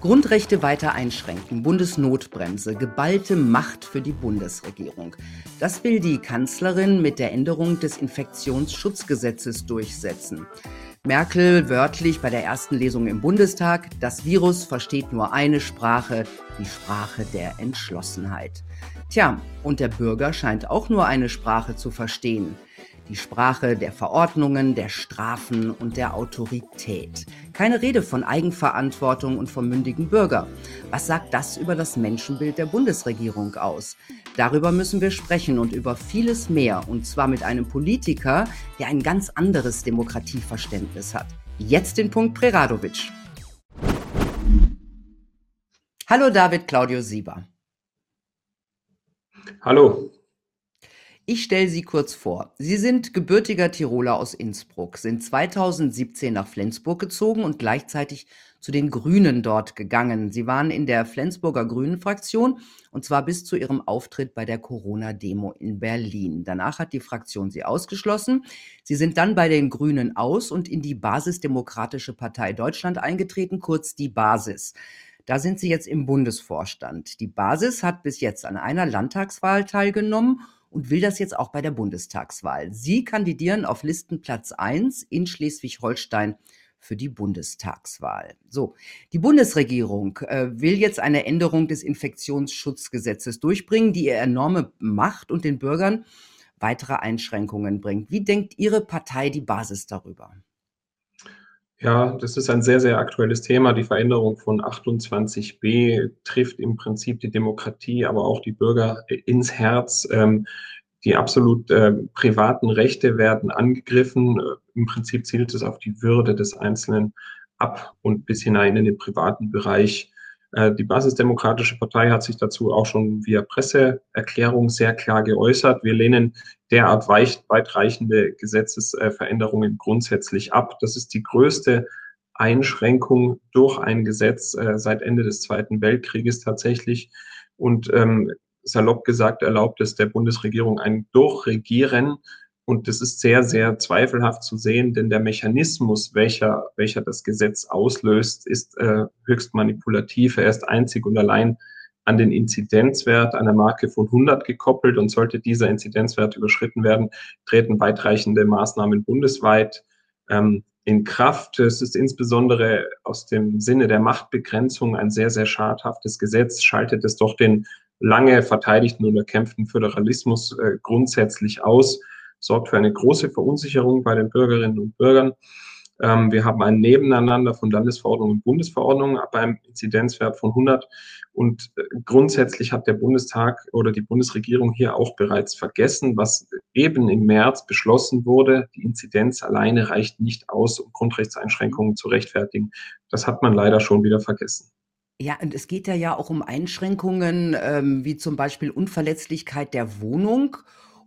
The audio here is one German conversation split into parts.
Grundrechte weiter einschränken, Bundesnotbremse, geballte Macht für die Bundesregierung. Das will die Kanzlerin mit der Änderung des Infektionsschutzgesetzes durchsetzen. Merkel wörtlich bei der ersten Lesung im Bundestag, das Virus versteht nur eine Sprache, die Sprache der Entschlossenheit. Tja, und der Bürger scheint auch nur eine Sprache zu verstehen die Sprache der Verordnungen, der Strafen und der Autorität. Keine Rede von Eigenverantwortung und vom mündigen Bürger. Was sagt das über das Menschenbild der Bundesregierung aus? Darüber müssen wir sprechen und über vieles mehr, und zwar mit einem Politiker, der ein ganz anderes Demokratieverständnis hat. Jetzt den Punkt Preradovic. Hallo David Claudio Sieber. Hallo. Ich stelle Sie kurz vor. Sie sind gebürtiger Tiroler aus Innsbruck, sind 2017 nach Flensburg gezogen und gleichzeitig zu den Grünen dort gegangen. Sie waren in der Flensburger Grünen-Fraktion und zwar bis zu ihrem Auftritt bei der Corona-Demo in Berlin. Danach hat die Fraktion sie ausgeschlossen. Sie sind dann bei den Grünen aus und in die Basisdemokratische Partei Deutschland eingetreten, kurz die Basis. Da sind Sie jetzt im Bundesvorstand. Die Basis hat bis jetzt an einer Landtagswahl teilgenommen und will das jetzt auch bei der Bundestagswahl. Sie kandidieren auf Listenplatz 1 in Schleswig-Holstein für die Bundestagswahl. So, die Bundesregierung äh, will jetzt eine Änderung des Infektionsschutzgesetzes durchbringen, die ihr enorme Macht und den Bürgern weitere Einschränkungen bringt. Wie denkt Ihre Partei die Basis darüber? Ja, das ist ein sehr, sehr aktuelles Thema. Die Veränderung von 28b trifft im Prinzip die Demokratie, aber auch die Bürger ins Herz. Ähm, die absolut äh, privaten Rechte werden angegriffen. Im Prinzip zielt es auf die Würde des Einzelnen ab und bis hinein in den privaten Bereich. Äh, die Basisdemokratische Partei hat sich dazu auch schon via Presseerklärung sehr klar geäußert. Wir lehnen derart weitreichende Gesetzesveränderungen grundsätzlich ab. Das ist die größte Einschränkung durch ein Gesetz äh, seit Ende des Zweiten Weltkrieges tatsächlich. Und ähm, salopp gesagt erlaubt es der Bundesregierung ein Durchregieren und das ist sehr, sehr zweifelhaft zu sehen, denn der Mechanismus, welcher, welcher das Gesetz auslöst, ist äh, höchst manipulativ. Er ist einzig und allein an den Inzidenzwert einer Marke von 100 gekoppelt und sollte dieser Inzidenzwert überschritten werden, treten weitreichende Maßnahmen bundesweit ähm, in Kraft. Es ist insbesondere aus dem Sinne der Machtbegrenzung ein sehr, sehr schadhaftes Gesetz, schaltet es doch den lange verteidigten und erkämpften Föderalismus äh, grundsätzlich aus sorgt für eine große Verunsicherung bei den Bürgerinnen und Bürgern. Ähm, wir haben ein Nebeneinander von Landesverordnungen und Bundesverordnungen ab einem Inzidenzwert von 100. Und äh, grundsätzlich hat der Bundestag oder die Bundesregierung hier auch bereits vergessen, was eben im März beschlossen wurde. Die Inzidenz alleine reicht nicht aus, um Grundrechtseinschränkungen zu rechtfertigen. Das hat man leider schon wieder vergessen. Ja, und es geht ja ja auch um Einschränkungen, ähm, wie zum Beispiel Unverletzlichkeit der Wohnung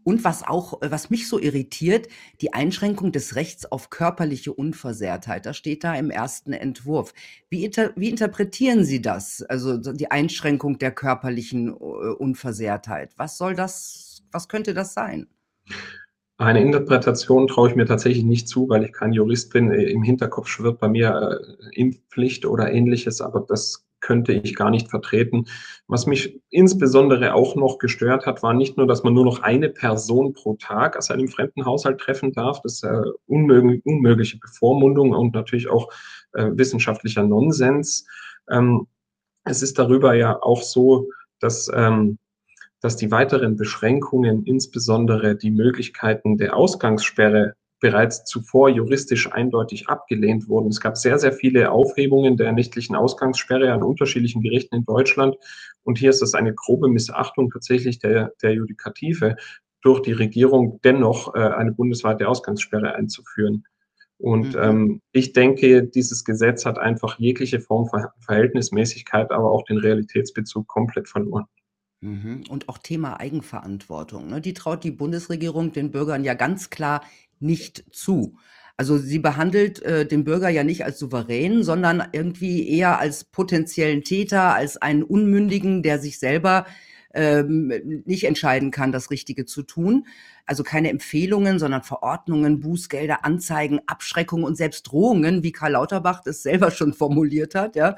und was auch, äh, was mich so irritiert, die Einschränkung des Rechts auf körperliche Unversehrtheit. Das steht da im ersten Entwurf. Wie, inter, wie interpretieren Sie das? Also die Einschränkung der körperlichen äh, Unversehrtheit. Was soll das, was könnte das sein? Eine Interpretation traue ich mir tatsächlich nicht zu, weil ich kein Jurist bin. Im Hinterkopf schwirrt bei mir äh, Impfpflicht oder ähnliches, aber das könnte ich gar nicht vertreten. Was mich insbesondere auch noch gestört hat, war nicht nur, dass man nur noch eine Person pro Tag aus einem fremden Haushalt treffen darf, das ist äh, unmöglich, unmögliche Bevormundung und natürlich auch äh, wissenschaftlicher Nonsens. Ähm, es ist darüber ja auch so, dass, ähm, dass die weiteren Beschränkungen, insbesondere die Möglichkeiten der Ausgangssperre, bereits zuvor juristisch eindeutig abgelehnt wurden. Es gab sehr, sehr viele Aufhebungen der nächtlichen Ausgangssperre an unterschiedlichen Gerichten in Deutschland. Und hier ist es eine grobe Missachtung tatsächlich der, der Judikative, durch die Regierung dennoch äh, eine bundesweite Ausgangssperre einzuführen. Und mhm. ähm, ich denke, dieses Gesetz hat einfach jegliche Form von Verhältnismäßigkeit, aber auch den Realitätsbezug komplett verloren. Mhm. Und auch Thema Eigenverantwortung. Ne? Die traut die Bundesregierung den Bürgern ja ganz klar nicht zu. Also sie behandelt äh, den Bürger ja nicht als souverän, sondern irgendwie eher als potenziellen Täter, als einen Unmündigen, der sich selber ähm, nicht entscheiden kann, das Richtige zu tun. Also keine Empfehlungen, sondern Verordnungen, Bußgelder, Anzeigen, Abschreckungen und selbst Drohungen, wie Karl Lauterbach das selber schon formuliert hat. Ja.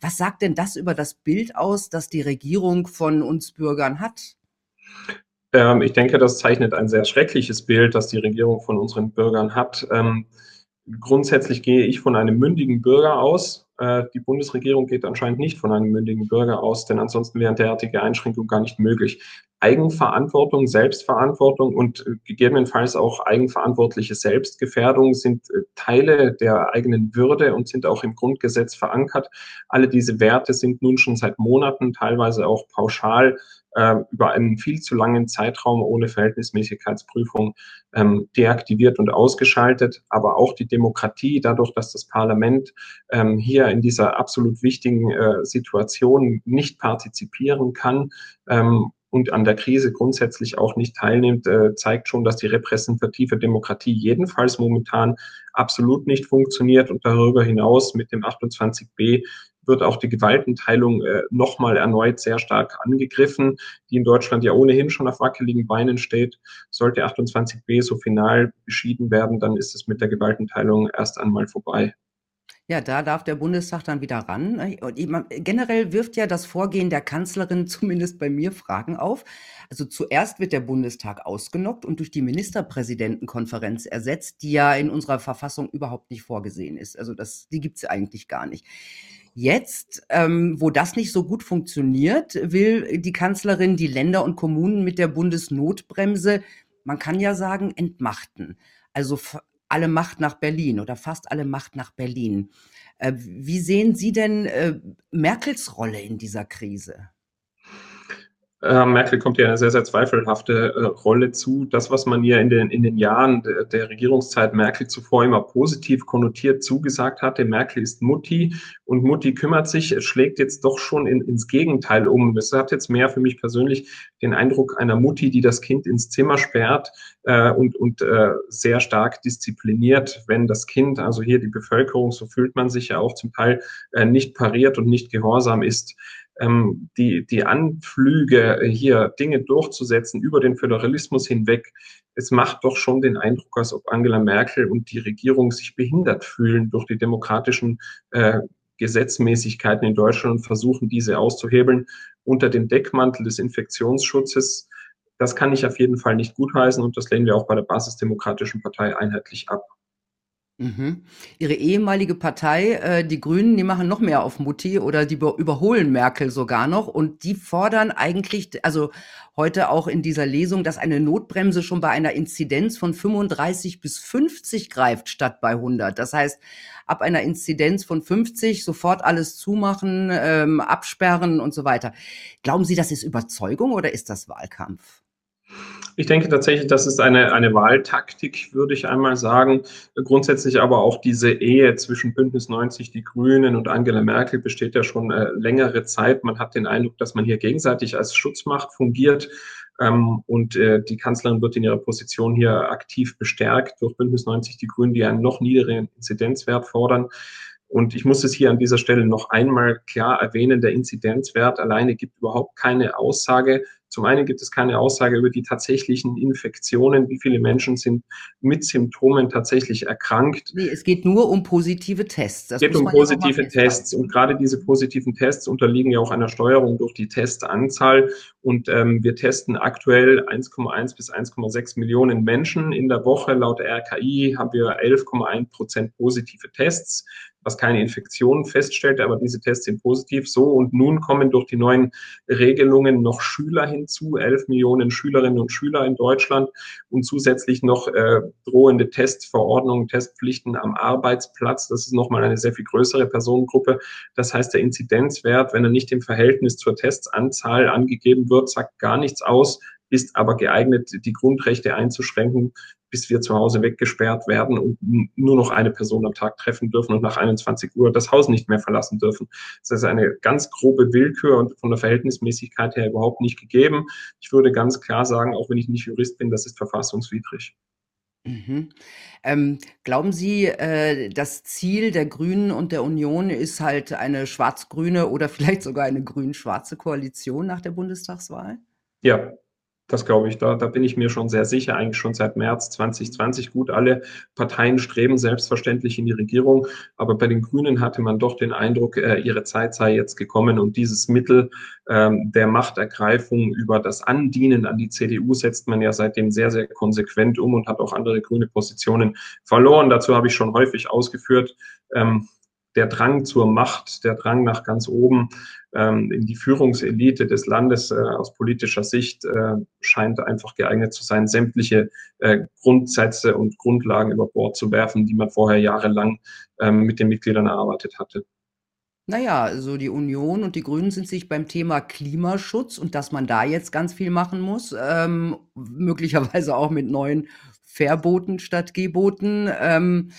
Was sagt denn das über das Bild aus, das die Regierung von uns Bürgern hat? Ähm, ich denke, das zeichnet ein sehr schreckliches Bild, das die Regierung von unseren Bürgern hat. Ähm, grundsätzlich gehe ich von einem mündigen Bürger aus. Äh, die Bundesregierung geht anscheinend nicht von einem mündigen Bürger aus, denn ansonsten wären derartige Einschränkungen gar nicht möglich. Eigenverantwortung, Selbstverantwortung und äh, gegebenenfalls auch eigenverantwortliche Selbstgefährdung sind äh, Teile der eigenen Würde und sind auch im Grundgesetz verankert. Alle diese Werte sind nun schon seit Monaten, teilweise auch pauschal über einen viel zu langen Zeitraum ohne Verhältnismäßigkeitsprüfung ähm, deaktiviert und ausgeschaltet. Aber auch die Demokratie, dadurch, dass das Parlament ähm, hier in dieser absolut wichtigen äh, Situation nicht partizipieren kann, ähm, und an der Krise grundsätzlich auch nicht teilnimmt, äh, zeigt schon, dass die repräsentative Demokratie jedenfalls momentan absolut nicht funktioniert und darüber hinaus mit dem 28b wird auch die Gewaltenteilung äh, nochmal erneut sehr stark angegriffen, die in Deutschland ja ohnehin schon auf wackeligen Beinen steht. Sollte 28b so final beschieden werden, dann ist es mit der Gewaltenteilung erst einmal vorbei. Ja, da darf der Bundestag dann wieder ran. Und generell wirft ja das Vorgehen der Kanzlerin zumindest bei mir Fragen auf. Also zuerst wird der Bundestag ausgenockt und durch die Ministerpräsidentenkonferenz ersetzt, die ja in unserer Verfassung überhaupt nicht vorgesehen ist. Also das, die gibt es eigentlich gar nicht. Jetzt, ähm, wo das nicht so gut funktioniert, will die Kanzlerin die Länder und Kommunen mit der Bundesnotbremse, man kann ja sagen, entmachten. Also alle Macht nach Berlin oder fast alle Macht nach Berlin. Äh, wie sehen Sie denn äh, Merkels Rolle in dieser Krise? Merkel kommt ja eine sehr, sehr zweifelhafte äh, Rolle zu. Das, was man ihr in den, in den Jahren de, der Regierungszeit Merkel zuvor immer positiv konnotiert zugesagt hatte, Merkel ist Mutti und Mutti kümmert sich, schlägt jetzt doch schon in, ins Gegenteil um. Es hat jetzt mehr für mich persönlich den Eindruck einer Mutti, die das Kind ins Zimmer sperrt äh, und, und äh, sehr stark diszipliniert, wenn das Kind, also hier die Bevölkerung, so fühlt man sich ja auch zum Teil, äh, nicht pariert und nicht gehorsam ist ähm, die, die Anflüge, hier Dinge durchzusetzen über den Föderalismus hinweg, es macht doch schon den Eindruck, als ob Angela Merkel und die Regierung sich behindert fühlen durch die demokratischen äh, Gesetzmäßigkeiten in Deutschland und versuchen, diese auszuhebeln unter dem Deckmantel des Infektionsschutzes. Das kann ich auf jeden Fall nicht gutheißen und das lehnen wir auch bei der Basisdemokratischen Partei einheitlich ab. Mhm. Ihre ehemalige Partei, äh, die Grünen, die machen noch mehr auf Mutti oder die überholen Merkel sogar noch und die fordern eigentlich, also heute auch in dieser Lesung, dass eine Notbremse schon bei einer Inzidenz von 35 bis 50 greift statt bei 100. Das heißt, ab einer Inzidenz von 50 sofort alles zumachen, ähm, absperren und so weiter. Glauben Sie, das ist Überzeugung oder ist das Wahlkampf? Ich denke tatsächlich, das ist eine, eine Wahltaktik, würde ich einmal sagen. Grundsätzlich aber auch diese Ehe zwischen Bündnis 90, die Grünen und Angela Merkel besteht ja schon äh, längere Zeit. Man hat den Eindruck, dass man hier gegenseitig als Schutzmacht fungiert. Ähm, und äh, die Kanzlerin wird in ihrer Position hier aktiv bestärkt durch Bündnis 90, die Grünen, die einen noch niedrigeren Inzidenzwert fordern. Und ich muss es hier an dieser Stelle noch einmal klar erwähnen, der Inzidenzwert alleine gibt überhaupt keine Aussage zum einen gibt es keine Aussage über die tatsächlichen Infektionen, wie viele Menschen sind mit Symptomen tatsächlich erkrankt. Nee, es geht nur um positive Tests. Es geht um positive Tests und gerade diese positiven Tests unterliegen ja auch einer Steuerung durch die Testanzahl und ähm, wir testen aktuell 1,1 bis 1,6 Millionen Menschen in der Woche. Laut RKI haben wir 11,1 Prozent positive Tests was keine Infektion feststellt, aber diese Tests sind positiv. So, und nun kommen durch die neuen Regelungen noch Schüler hinzu, 11 Millionen Schülerinnen und Schüler in Deutschland und zusätzlich noch äh, drohende Testverordnungen, Testpflichten am Arbeitsplatz. Das ist nochmal eine sehr viel größere Personengruppe. Das heißt, der Inzidenzwert, wenn er nicht im Verhältnis zur Testanzahl angegeben wird, sagt gar nichts aus, ist aber geeignet, die Grundrechte einzuschränken, bis wir zu Hause weggesperrt werden und nur noch eine Person am Tag treffen dürfen und nach 21 Uhr das Haus nicht mehr verlassen dürfen. Das ist eine ganz grobe Willkür und von der Verhältnismäßigkeit her überhaupt nicht gegeben. Ich würde ganz klar sagen, auch wenn ich nicht Jurist bin, das ist verfassungswidrig. Mhm. Ähm, glauben Sie, äh, das Ziel der Grünen und der Union ist halt eine schwarz-grüne oder vielleicht sogar eine grün-schwarze Koalition nach der Bundestagswahl? Ja, das glaube ich. Da, da bin ich mir schon sehr sicher, eigentlich schon seit März 2020. Gut, alle Parteien streben selbstverständlich in die Regierung, aber bei den Grünen hatte man doch den Eindruck, äh, ihre Zeit sei jetzt gekommen und dieses Mittel ähm, der Machtergreifung über das Andienen an die CDU setzt man ja seitdem sehr, sehr konsequent um und hat auch andere grüne Positionen verloren. Dazu habe ich schon häufig ausgeführt. Ähm, der Drang zur Macht, der Drang nach ganz oben ähm, in die Führungselite des Landes äh, aus politischer Sicht äh, scheint einfach geeignet zu sein, sämtliche äh, Grundsätze und Grundlagen über Bord zu werfen, die man vorher jahrelang ähm, mit den Mitgliedern erarbeitet hatte. Naja, also die Union und die Grünen sind sich beim Thema Klimaschutz und dass man da jetzt ganz viel machen muss, ähm, möglicherweise auch mit neuen Verboten statt Geboten. Ähm,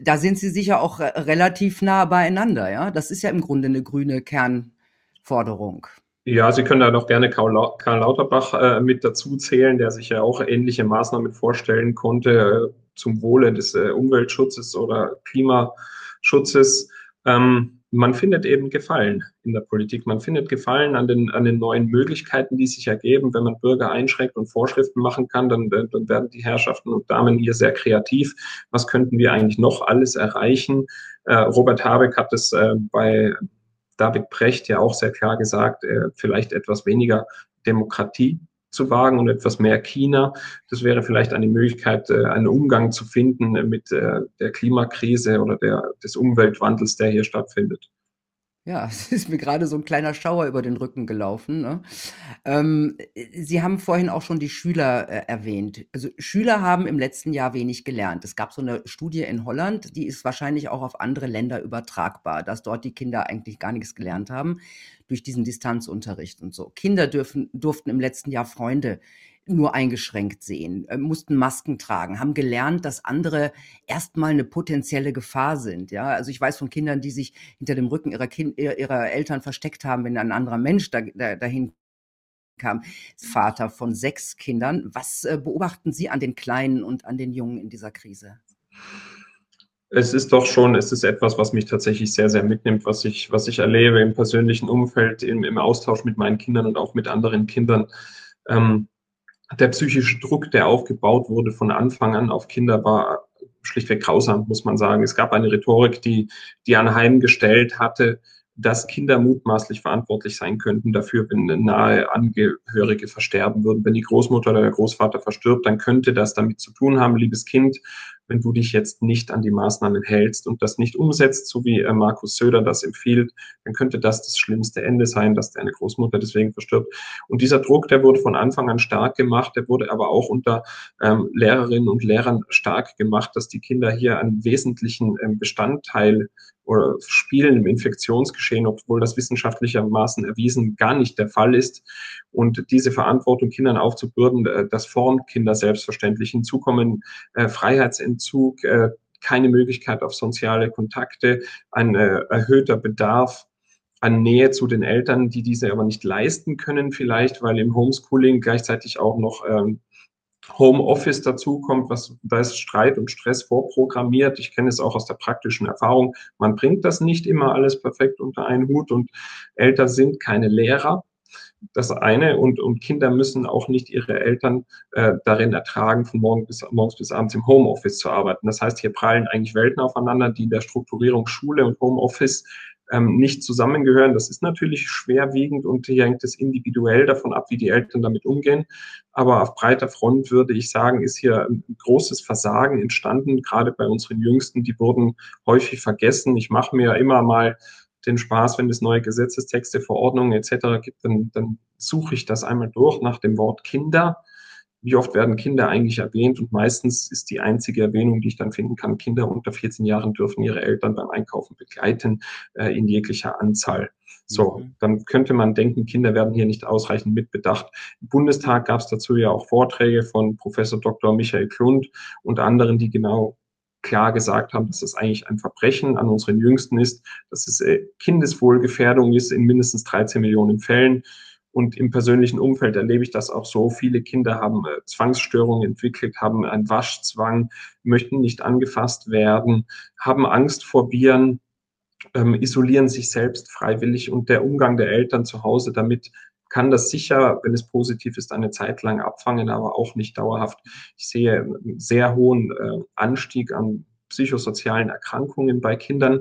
da sind sie sicher auch relativ nah beieinander, ja. Das ist ja im Grunde eine grüne Kernforderung. Ja, Sie können da doch gerne Karl Lauterbach äh, mit dazu zählen, der sich ja auch ähnliche Maßnahmen vorstellen konnte äh, zum Wohle des äh, Umweltschutzes oder Klimaschutzes. Ähm, man findet eben Gefallen in der Politik. Man findet Gefallen an den, an den neuen Möglichkeiten, die sich ergeben. Wenn man Bürger einschränkt und Vorschriften machen kann, dann, dann werden die Herrschaften und Damen hier sehr kreativ. Was könnten wir eigentlich noch alles erreichen? Äh, Robert Habeck hat es äh, bei David Precht ja auch sehr klar gesagt, äh, vielleicht etwas weniger Demokratie zu wagen und etwas mehr China. Das wäre vielleicht eine Möglichkeit, äh, einen Umgang zu finden mit äh, der Klimakrise oder der, des Umweltwandels, der hier stattfindet. Ja, es ist mir gerade so ein kleiner Schauer über den Rücken gelaufen, ne? Ähm, Sie haben vorhin auch schon die Schüler, äh, erwähnt. Also, Schüler haben im letzten Jahr wenig gelernt. Es gab so eine Studie in Holland, die ist wahrscheinlich auch auf andere Länder übertragbar, dass dort die Kinder eigentlich gar nichts gelernt haben durch diesen Distanzunterricht und so. Kinder dürfen durften im letzten Jahr Freunde nur eingeschränkt sehen, äh, mussten Masken tragen, haben gelernt, dass andere erstmal eine potenzielle Gefahr sind. Ja, also ich weiß von Kindern, die sich hinter dem Rücken ihrer, kind, ihrer Eltern versteckt haben, wenn ein anderer Mensch da, da, dahin kam. Vater von sechs Kindern. Was äh, beobachten Sie an den Kleinen und an den Jungen in dieser Krise? Es ist doch schon, es ist etwas, was mich tatsächlich sehr, sehr mitnimmt, was ich, was ich erlebe im persönlichen Umfeld, im, im Austausch mit meinen Kindern und auch mit anderen Kindern. Ähm, der psychische Druck, der aufgebaut wurde von Anfang an auf Kinder, war schlichtweg grausam, muss man sagen. Es gab eine Rhetorik, die, die anheimgestellt hatte, dass Kinder mutmaßlich verantwortlich sein könnten dafür, wenn nahe Angehörige versterben würden. Wenn die Großmutter oder der Großvater verstirbt, dann könnte das damit zu tun haben, liebes Kind, wenn du dich jetzt nicht an die Maßnahmen hältst und das nicht umsetzt, so wie äh, Markus Söder das empfiehlt, dann könnte das das schlimmste Ende sein, dass deine Großmutter deswegen verstirbt. Und dieser Druck, der wurde von Anfang an stark gemacht, der wurde aber auch unter ähm, Lehrerinnen und Lehrern stark gemacht, dass die Kinder hier einen wesentlichen ähm, Bestandteil oder spielen im Infektionsgeschehen, obwohl das wissenschaftlichermaßen erwiesen gar nicht der Fall ist. Und diese Verantwortung Kindern aufzubürden, äh, das formt Kinder selbstverständlich. Hinzu kommen äh, Freiheitsentzug, äh, keine Möglichkeit auf soziale Kontakte, ein äh, erhöhter Bedarf an Nähe zu den Eltern, die diese aber nicht leisten können, vielleicht, weil im Homeschooling gleichzeitig auch noch ähm, Homeoffice dazukommt, was da ist Streit und Stress vorprogrammiert. Ich kenne es auch aus der praktischen Erfahrung. Man bringt das nicht immer alles perfekt unter einen Hut und Eltern sind keine Lehrer. Das eine und, und Kinder müssen auch nicht ihre Eltern äh, darin ertragen, von morgen bis, morgens bis abends im Homeoffice zu arbeiten. Das heißt, hier prallen eigentlich Welten aufeinander, die in der Strukturierung Schule und Homeoffice ähm, nicht zusammengehören. Das ist natürlich schwerwiegend und hier hängt es individuell davon ab, wie die Eltern damit umgehen. Aber auf breiter Front würde ich sagen, ist hier ein großes Versagen entstanden, gerade bei unseren Jüngsten. Die wurden häufig vergessen. Ich mache mir immer mal den Spaß, wenn es neue Gesetzestexte, Verordnungen etc. gibt, dann, dann suche ich das einmal durch nach dem Wort Kinder wie oft werden Kinder eigentlich erwähnt? Und meistens ist die einzige Erwähnung, die ich dann finden kann, Kinder unter 14 Jahren dürfen ihre Eltern beim Einkaufen begleiten äh, in jeglicher Anzahl. So, mhm. dann könnte man denken, Kinder werden hier nicht ausreichend mitbedacht. Im Bundestag gab es dazu ja auch Vorträge von Professor Dr. Michael Klund und anderen, die genau klar gesagt haben, dass es eigentlich ein Verbrechen an unseren Jüngsten ist, dass es äh, Kindeswohlgefährdung ist in mindestens 13 Millionen Fällen Und im persönlichen Umfeld erlebe ich das auch so. Viele Kinder haben äh, Zwangsstörungen entwickelt, haben einen Waschzwang, möchten nicht angefasst werden, haben Angst vor Viren, ähm, isolieren sich selbst freiwillig und der Umgang der Eltern zu Hause damit kann das sicher, wenn es positiv ist, eine Zeit lang abfangen, aber auch nicht dauerhaft. Ich sehe einen sehr hohen äh, Anstieg an psychosozialen Erkrankungen bei Kindern.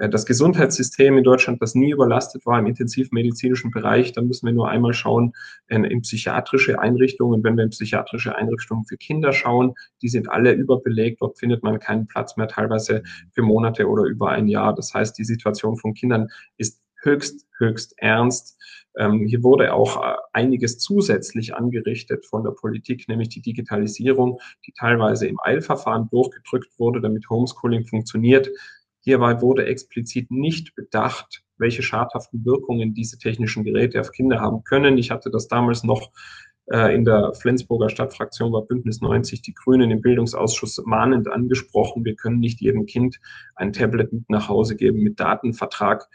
Äh, das Gesundheitssystem in Deutschland, das nie überlastet war im intensivmedizinischen Bereich, da müssen wir nur einmal schauen in, in psychiatrische Einrichtungen. Wenn wir in psychiatrische Einrichtungen für Kinder schauen, die sind alle überbelegt. Dort findet man keinen Platz mehr, teilweise für Monate oder über ein Jahr. Das heißt, die Situation von Kindern ist höchst, höchst ernst. Ähm, hier wurde auch äh, einiges zusätzlich angerichtet von der Politik, nämlich die Digitalisierung, die teilweise im Eilverfahren durchgedrückt wurde, damit Homeschooling funktioniert. Hierbei wurde explizit nicht bedacht, welche schadhaften Wirkungen diese technischen Geräte auf Kinder haben können. Ich hatte das damals noch äh, in der Flensburger Stadtfraktion bei Bündnis 90 die Grünen im Bildungsausschuss mahnend angesprochen. Wir können nicht jedem Kind ein Tablet mit nach Hause geben mit Datenvertrag,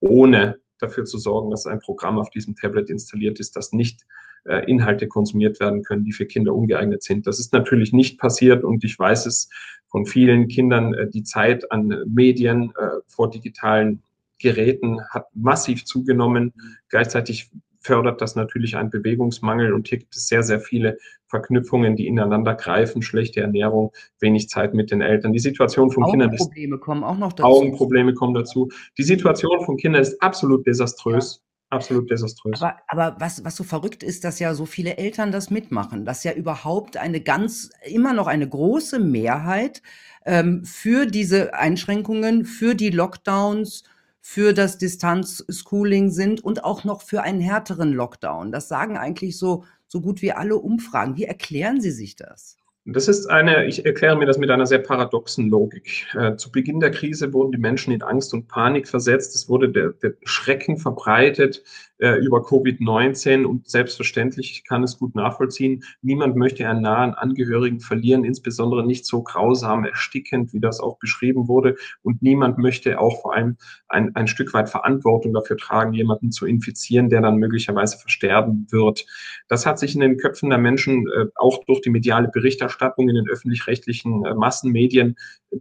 ohne dafür zu sorgen, dass ein Programm auf diesem Tablet installiert ist, das nicht äh, Inhalte konsumiert werden können, die für Kinder ungeeignet sind. Das ist natürlich nicht passiert und ich weiß es von vielen Kindern, äh, die Zeit an Medien äh, vor digitalen Geräten hat massiv zugenommen. Gleichzeitig fördert das natürlich einen Bewegungsmangel und hier gibt es sehr, sehr viele Verknüpfungen, die ineinander greifen, schlechte Ernährung, wenig Zeit mit den Eltern. Die Situation von Kindern ist... Augenprobleme kommen auch noch dazu. Augenprobleme kommen dazu. Die Situation von Kindern ist absolut desaströs. Ja absolut desaströs. Aber, aber was, was so verrückt ist, dass ja so viele Eltern das mitmachen, dass ja überhaupt eine ganz, immer noch eine große Mehrheit ähm, für diese Einschränkungen, für die Lockdowns, für das Distanzschooling sind und auch noch für einen härteren Lockdown. Das sagen eigentlich so, so gut wie alle Umfragen. Wie erklären Sie sich das? Das ist eine, ich erkläre mir das mit einer sehr paradoxen Logik. Äh, zu Beginn der Krise wurden die Menschen in Angst und Panik versetzt. Es wurde der, der Schrecken verbreitet äh, über Covid-19 und selbstverständlich, ich kann es gut nachvollziehen, niemand möchte einen nahen Angehörigen verlieren, insbesondere nicht so grausam erstickend, wie das auch beschrieben wurde. Und niemand möchte auch vor allem ein, ein Stück weit Verantwortung dafür tragen, jemanden zu infizieren, der dann möglicherweise versterben wird. Das hat sich in den Köpfen der Menschen äh, auch durch die mediale Berichterstattung in den öffentlich-rechtlichen äh, Massenmedien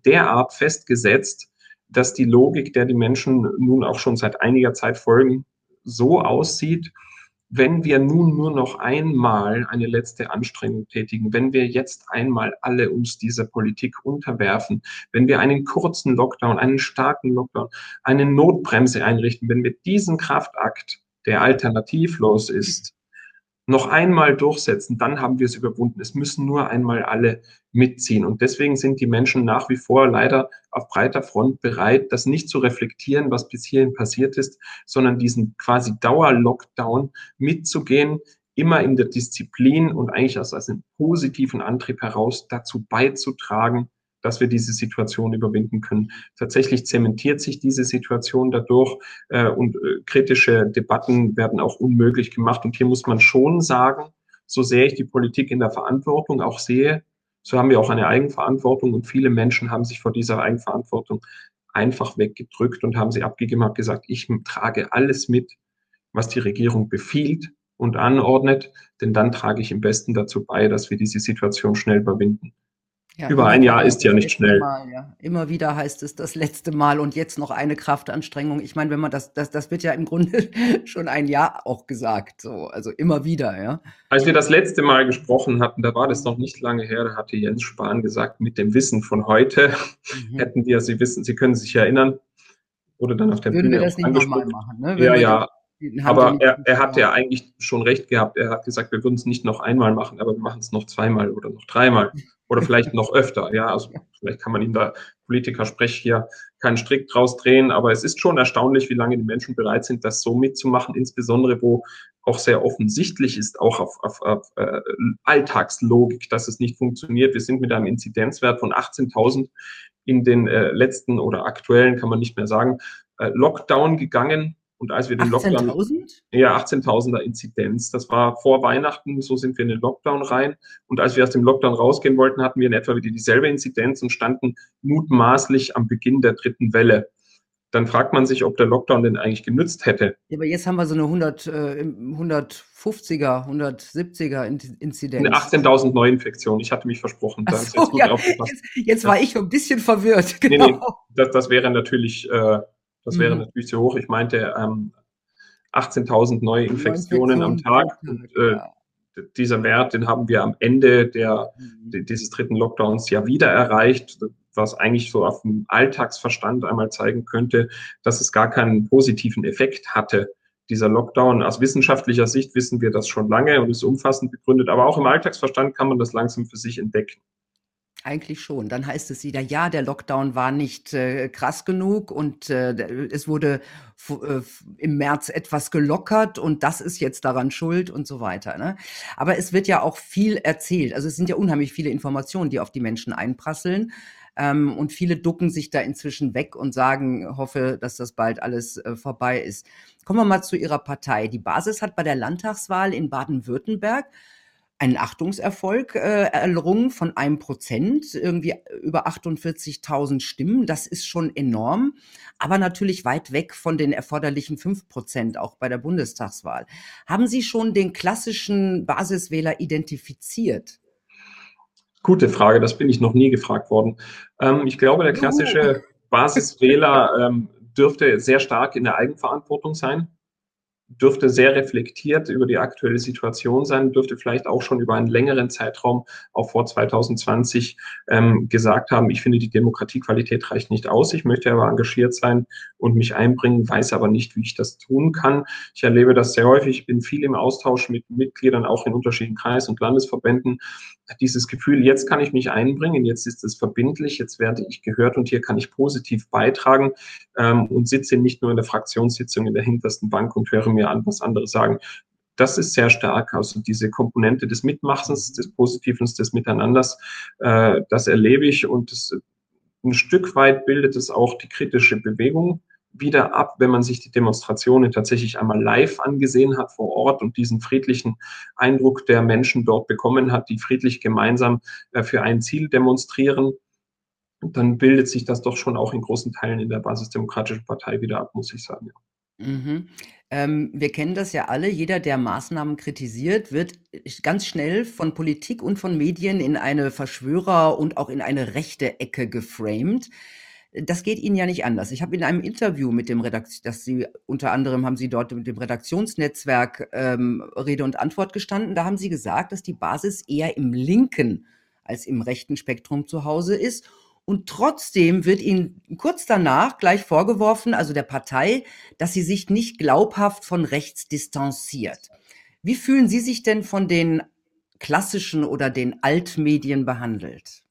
derart festgesetzt, dass die Logik, der die Menschen nun auch schon seit einiger Zeit folgen, so aussieht, wenn wir nun nur noch einmal eine letzte Anstrengung tätigen, wenn wir jetzt einmal alle uns dieser Politik unterwerfen, wenn wir einen kurzen Lockdown, einen starken Lockdown, eine Notbremse einrichten, wenn wir diesen Kraftakt, der alternativlos ist, noch einmal durchsetzen, dann haben wir es überwunden. Es müssen nur einmal alle mitziehen. Und deswegen sind die Menschen nach wie vor leider auf breiter Front bereit, das nicht zu reflektieren, was bis hierhin passiert ist, sondern diesen quasi Dauer-Lockdown mitzugehen, immer in der Disziplin und eigentlich aus einem positiven Antrieb heraus dazu beizutragen, dass wir diese Situation überwinden können. Tatsächlich zementiert sich diese Situation dadurch äh, und äh, kritische Debatten werden auch unmöglich gemacht. Und hier muss man schon sagen, so sehr ich die Politik in der Verantwortung auch sehe, so haben wir auch eine Eigenverantwortung und viele Menschen haben sich vor dieser Eigenverantwortung einfach weggedrückt und haben sie abgegeben, haben gesagt, ich trage alles mit, was die Regierung befiehlt und anordnet, denn dann trage ich im besten dazu bei, dass wir diese Situation schnell überwinden. Ja, Über ein Jahr ist ja nicht schnell. Mal, ja. Immer wieder heißt es das letzte Mal und jetzt noch eine Kraftanstrengung. Ich meine, wenn man das, das, das wird ja im Grunde schon ein Jahr auch gesagt, so, also immer wieder, ja. Als wir das letzte Mal gesprochen hatten, da war das noch nicht lange her, da hatte Jens Spahn gesagt, mit dem Wissen von heute mhm. hätten wir, Sie wissen, Sie können sich erinnern, oder dann auf der Würden Bühne wir das nicht nochmal machen, ne? ja, ja. Aber er, er hat ja eigentlich schon recht gehabt. Er hat gesagt, wir würden es nicht noch einmal machen, aber wir machen es noch zweimal oder noch dreimal oder vielleicht noch öfter. Ja, also vielleicht kann man ihm da Politiker-Sprech hier keinen Strick draus drehen, aber es ist schon erstaunlich, wie lange die Menschen bereit sind, das so mitzumachen, insbesondere wo auch sehr offensichtlich ist, auch auf, auf, auf äh, Alltagslogik, dass es nicht funktioniert. Wir sind mit einem Inzidenzwert von 18.000 in den äh, letzten oder aktuellen, kann man nicht mehr sagen, äh, Lockdown gegangen und als wir den 18 Lockdown. Ja, 18.000er Inzidenz. Das war vor Weihnachten, so sind wir in den Lockdown rein. Und als wir aus dem Lockdown rausgehen wollten, hatten wir in etwa wieder dieselbe Inzidenz und standen mutmaßlich am Beginn der dritten Welle. dann fragt man sich, ob der Lockdown denn eigentlich genützt hätte. Ja, aber jetzt haben wir so eine 100, äh, 150er, 170er Inzidenz. Eine 18.000 Neuinfektionen. Ich hatte mich versprochen. Ach so, ja, jetzt, jetzt, war ich ein bisschen verwirrt. Genau. Nee, nee, das, das wäre natürlich, äh, das mhm. wäre natürlich zu hoch. Ich meinte ähm, 18.000 neue Infektionen am Tag. Und, äh, dieser Wert, den haben wir am Ende der, mhm. dieses dritten Lockdowns ja wieder erreicht was eigentlich so auf dem Alltagsverstand einmal zeigen könnte, dass es gar keinen positiven Effekt hatte. Dieser Lockdown aus wissenschaftlicher Sicht wissen wir das schon lange und ist umfassend begründet, aber auch im Alltagsverstand kann man das langsam für sich entdecken. Eigentlich schon. Dann heißt es wieder, ja, der Lockdown war nicht äh, krass genug und äh, es wurde äh, im März etwas gelockert und das ist jetzt daran schuld und so weiter. Ne? Aber es wird ja auch viel erzählt. Also es sind ja unheimlich viele Informationen, die auf die Menschen einprasseln. Ähm, und viele ducken sich da inzwischen weg und sagen, hoffe, dass das bald alles äh, vorbei ist. Kommen wir mal zu Ihrer Partei. Die Basis hat bei der Landtagswahl in Baden-Württemberg einen Achtungserfolg äh, errungen von einem Prozent, irgendwie über 48.000 Stimmen. Das ist schon enorm, aber natürlich weit weg von den erforderlichen fünf Prozent auch bei der Bundestagswahl. Haben Sie schon den klassischen Basiswähler identifiziert? Gute Frage, das bin ich noch nie gefragt worden. Ähm, ich glaube, der klassische Basiswähler ähm, dürfte sehr stark in der Eigenverantwortung sein dürfte sehr reflektiert über die aktuelle Situation sein, dürfte vielleicht auch schon über einen längeren Zeitraum, auch vor 2020, ähm, gesagt haben, ich finde, die Demokratiequalität reicht nicht aus, ich möchte aber engagiert sein und mich einbringen, weiß aber nicht, wie ich das tun kann. Ich erlebe das sehr häufig, ich bin viel im Austausch mit Mitgliedern, auch in unterschiedlichen Kreis- und Landesverbänden, dieses Gefühl, jetzt kann ich mich einbringen, jetzt ist es verbindlich, jetzt werde ich gehört und hier kann ich positiv beitragen ähm, und sitze nicht nur in der Fraktionssitzung in der hintersten Bank und höre mir an, was andere sagen. Das ist sehr stark, also diese Komponente des Mitmachens, des Positiven, des Miteinanders, äh, das erlebe ich und das, ein Stück weit bildet es auch die kritische Bewegung wieder ab, wenn man sich die Demonstrationen tatsächlich einmal live angesehen hat vor Ort und diesen friedlichen Eindruck der Menschen dort bekommen hat, die friedlich gemeinsam äh, für ein Ziel demonstrieren, dann bildet sich das doch schon auch in großen Teilen in der Basisdemokratischen Partei wieder ab, muss ich sagen. Mhm. Ähm, wir kennen das ja alle. Jeder, der Maßnahmen kritisiert, wird ganz schnell von Politik und von Medien in eine Verschwörer- und auch in eine rechte Ecke geframed. Das geht Ihnen ja nicht anders. Ich habe in einem Interview mit dem Redaktion, das Sie unter anderem haben Sie dort mit dem Redaktionsnetzwerk ähm, Rede und Antwort gestanden. Da haben Sie gesagt, dass die Basis eher im linken als im rechten Spektrum zu Hause ist. Und trotzdem wird Ihnen kurz danach gleich vorgeworfen, also der Partei, dass sie sich nicht glaubhaft von rechts distanziert. Wie fühlen Sie sich denn von den klassischen oder den Altmedien behandelt?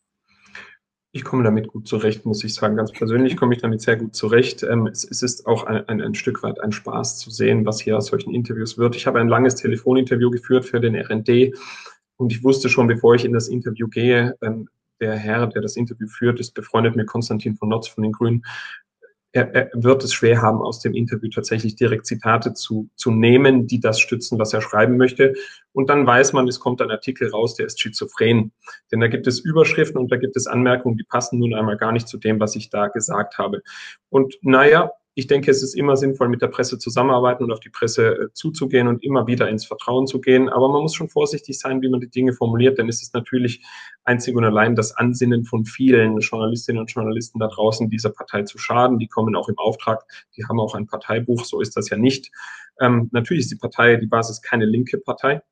Ich komme damit gut zurecht, muss ich sagen. Ganz persönlich komme ich damit sehr gut zurecht. Ähm, es, ist auch ein, ein, ein, Stück weit ein Spaß zu sehen, was hier aus solchen Interviews wird. Ich habe ein langes Telefoninterview geführt für den RND und ich wusste schon, bevor ich in das Interview gehe, ähm, der Herr, der das Interview führt, ist befreundet mit Konstantin von Notz von den Grünen er, er wird es schwer haben, aus dem Interview tatsächlich direkt Zitate zu, zu nehmen, die das stützen, was er schreiben möchte. Und dann weiß man, es kommt ein Artikel raus, der ist schizophren. Denn da gibt es Überschriften und da gibt es Anmerkungen, die passen nun einmal gar nicht zu dem, was ich da gesagt habe. Und naja, ich denke, es ist immer sinnvoll, mit der Presse zusammenarbeiten und auf die Presse äh, zuzugehen und immer wieder ins Vertrauen zu gehen. Aber man muss schon vorsichtig sein, wie man die Dinge formuliert, denn es ist natürlich einzig und allein das Ansinnen von vielen Journalistinnen und Journalisten da draußen, dieser Partei zu schaden. Die kommen auch im Auftrag, die haben auch ein Parteibuch, so ist das ja nicht. Ähm, natürlich ist die Partei, die Basis keine linke Partei.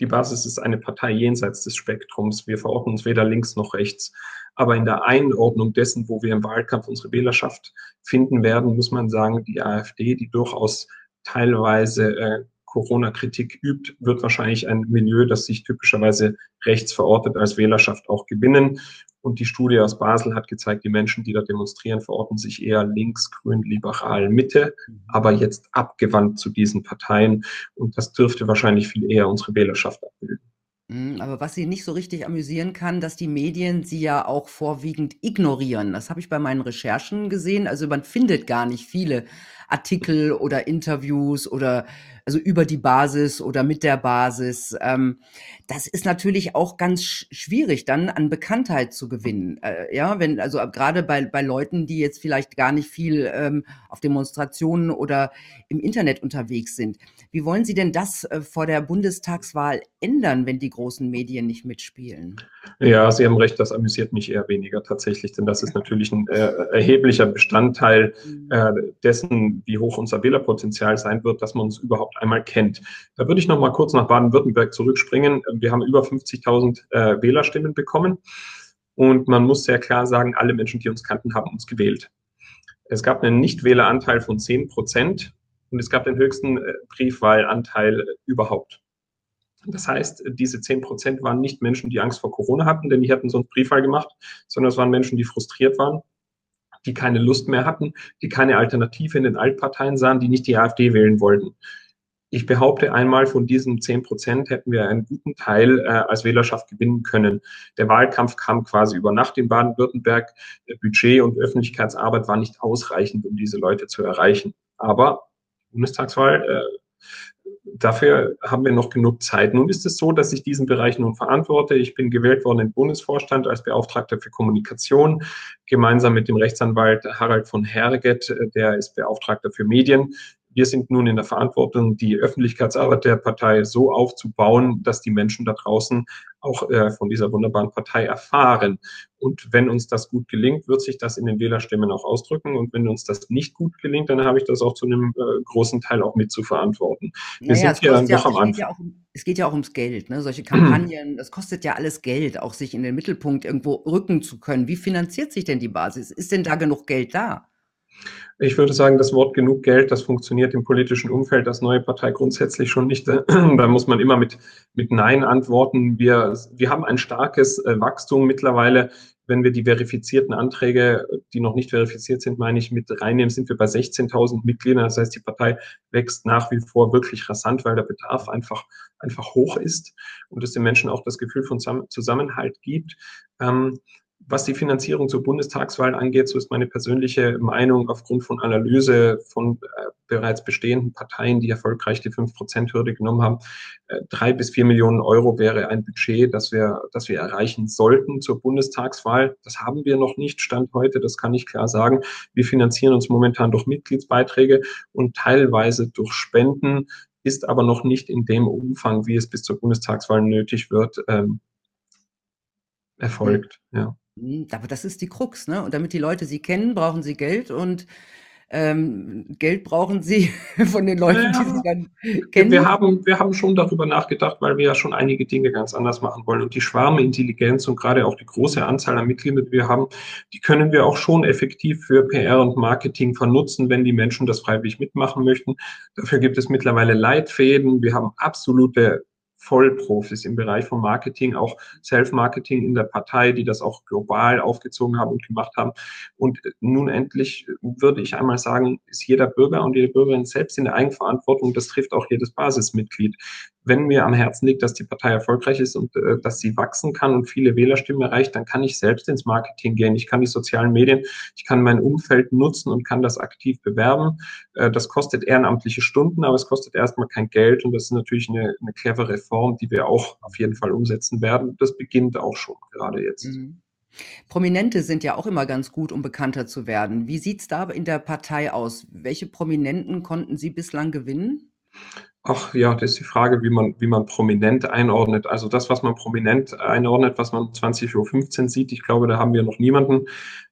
Die Basis ist eine Partei jenseits des Spektrums. Wir verorten uns weder links noch rechts. Aber in der Einordnung dessen, wo wir im Wahlkampf unsere Wählerschaft finden werden, muss man sagen, die AfD, die durchaus teilweise äh, Corona-Kritik übt, wird wahrscheinlich ein Milieu, das sich typischerweise rechts verortet, als Wählerschaft auch gewinnen. Und die Studie aus Basel hat gezeigt, die Menschen, die da demonstrieren, verorten sich eher links, grün, liberal, Mitte, aber jetzt abgewandt zu diesen Parteien. Und das dürfte wahrscheinlich viel eher unsere Wählerschaft abbilden. Hm, aber was sie nicht so richtig amüsieren kann, dass die Medien sie ja auch vorwiegend ignorieren. Das habe ich bei meinen Recherchen gesehen. Also man findet gar nicht viele Artikel oder Interviews oder also über die Basis oder mit der Basis. Ähm, das ist natürlich auch ganz schwierig, dann an Bekanntheit zu gewinnen. Äh, ja, wenn, also gerade bei, bei Leuten, die jetzt vielleicht gar nicht viel ähm, auf Demonstrationen oder im Internet unterwegs sind. Wie wollen Sie denn das äh, vor der Bundestagswahl ändern, wenn die großen Medien nicht mitspielen? Ja, Sie haben recht, das amüsiert mich eher weniger tatsächlich, denn das ist natürlich ein äh, erheblicher Bestandteil mhm. äh, dessen, wie hoch unser Wählerpotenzial sein wird, dass man uns überhaupt einmal kennt. Da würde ich noch mal kurz nach Baden-Württemberg zurückspringen. Wir haben über 50.000 äh, Wählerstimmen bekommen und man muss sehr klar sagen, alle Menschen, die uns kannten, haben uns gewählt. Es gab einen Nichtwähleranteil von 10 Prozent und es gab den höchsten äh, Briefwahlanteil überhaupt. Das heißt, diese 10 Prozent waren nicht Menschen, die Angst vor Corona hatten, denn die hatten sonst Briefwahl gemacht, sondern es waren Menschen, die frustriert waren, die keine Lust mehr hatten, die keine Alternative in den Altparteien sahen, die nicht die AfD wählen wollten. Ich behaupte einmal, von diesen 10 Prozent hätten wir einen guten Teil äh, als Wählerschaft gewinnen können. Der Wahlkampf kam quasi über Nacht in Baden-Württemberg. Budget und Öffentlichkeitsarbeit war nicht ausreichend, um diese Leute zu erreichen. Aber Bundestagswahl, äh, dafür haben wir noch genug Zeit. Nun ist es so, dass ich diesen Bereich nun verantworte. Ich bin gewählt worden im Bundesvorstand als Beauftragter für Kommunikation, gemeinsam mit dem Rechtsanwalt Harald von Herget, der ist Beauftragter für Medien wir sind nun in der Verantwortung, die Öffentlichkeitsarbeit der Partei so aufzubauen, dass die Menschen da draußen auch äh, von dieser wunderbaren Partei erfahren. Und wenn uns das gut gelingt, wird sich das in den Wählerstimmen auch ausdrücken. Und wenn uns das nicht gut gelingt, dann habe ich das auch zu einem äh, großen Teil auch mit zu verantworten. Wir naja, sind hier dann ja, noch am Anfang. Ja auch, es geht ja auch ums Geld, ne? Solche Kampagnen, das kostet ja alles Geld, auch sich in den Mittelpunkt irgendwo rücken zu können. Wie finanziert sich denn die Basis? Ist denn da genug Geld da? Ich würde sagen, das Wort genug Geld, das funktioniert im politischen Umfeld als neue Partei grundsätzlich schon nicht. Da muss man immer mit, mit Nein antworten. Wir, wir haben ein starkes äh, Wachstum mittlerweile. Wenn wir die verifizierten Anträge, die noch nicht verifiziert sind, meine ich, mit reinnehmen, sind wir bei 16.000 Mitgliedern. Das heißt, die Partei wächst nach wie vor wirklich rasant, weil der Bedarf einfach, einfach hoch ist und es den Menschen auch das Gefühl von Zusammenhalt gibt. Ähm, was die Finanzierung zur Bundestagswahl angeht, so ist meine persönliche Meinung aufgrund von Analyse von äh, bereits bestehenden Parteien, die erfolgreich die 5%-Hürde genommen haben, äh, drei bis vier Millionen Euro wäre ein Budget, das wir, das wir erreichen sollten zur Bundestagswahl. Das haben wir noch nicht, Stand heute, das kann ich klar sagen. Wir finanzieren uns momentan durch Mitgliedsbeiträge und teilweise durch Spenden, ist aber noch nicht in dem Umfang, wie es bis zur Bundestagswahl nötig wird, ähm, erfolgt. Ja. Hm, aber das ist die Krux, ne? Und damit die Leute sie kennen, brauchen sie Geld und ähm, Geld brauchen sie von den Leuten, ja, die sie dann kennen. Wir haben, wir haben schon darüber nachgedacht, weil wir ja schon einige Dinge ganz anders machen wollen. Und die Schwarmintelligenz und gerade auch die große Anzahl an Mitgliedern, die wir haben, die können wir auch schon effektiv für PR und Marketing vernutzen, wenn die Menschen das freiwillig mitmachen möchten. Dafür gibt es mittlerweile Leitfäden. Wir haben absolute Vollprofis im Bereich von Marketing, auch Self-Marketing in der Partei, die das auch global aufgezogen haben und gemacht haben. Und nun endlich würde ich einmal sagen, ist jeder Bürger und jede Bürgerin selbst in der Eigenverantwortung. Das trifft auch jedes Basismitglied wenn mir am Herzen liegt, dass die Partei erfolgreich ist und äh, dass sie wachsen kann und viele Wählerstimmen erreicht, dann kann ich selbst ins Marketing gehen. Ich kann die sozialen Medien, ich kann mein Umfeld nutzen und kann das aktiv bewerben. Äh, das kostet ehrenamtliche Stunden, aber es kostet erstmal kein Geld und das ist natürlich eine, eine clevere Reform, die wir auch auf jeden Fall umsetzen werden. Das beginnt auch schon gerade jetzt. Mhm. Prominente sind ja auch immer ganz gut, um bekannter zu werden. Wie sieht's da in der Partei aus? Welche Prominenten konnten Sie bislang gewinnen? Ach ja, das ist die Frage, wie man, wie man prominent einordnet. Also das, was man prominent einordnet, was man 20.15 Uhr sieht, ich glaube, da haben wir noch niemanden.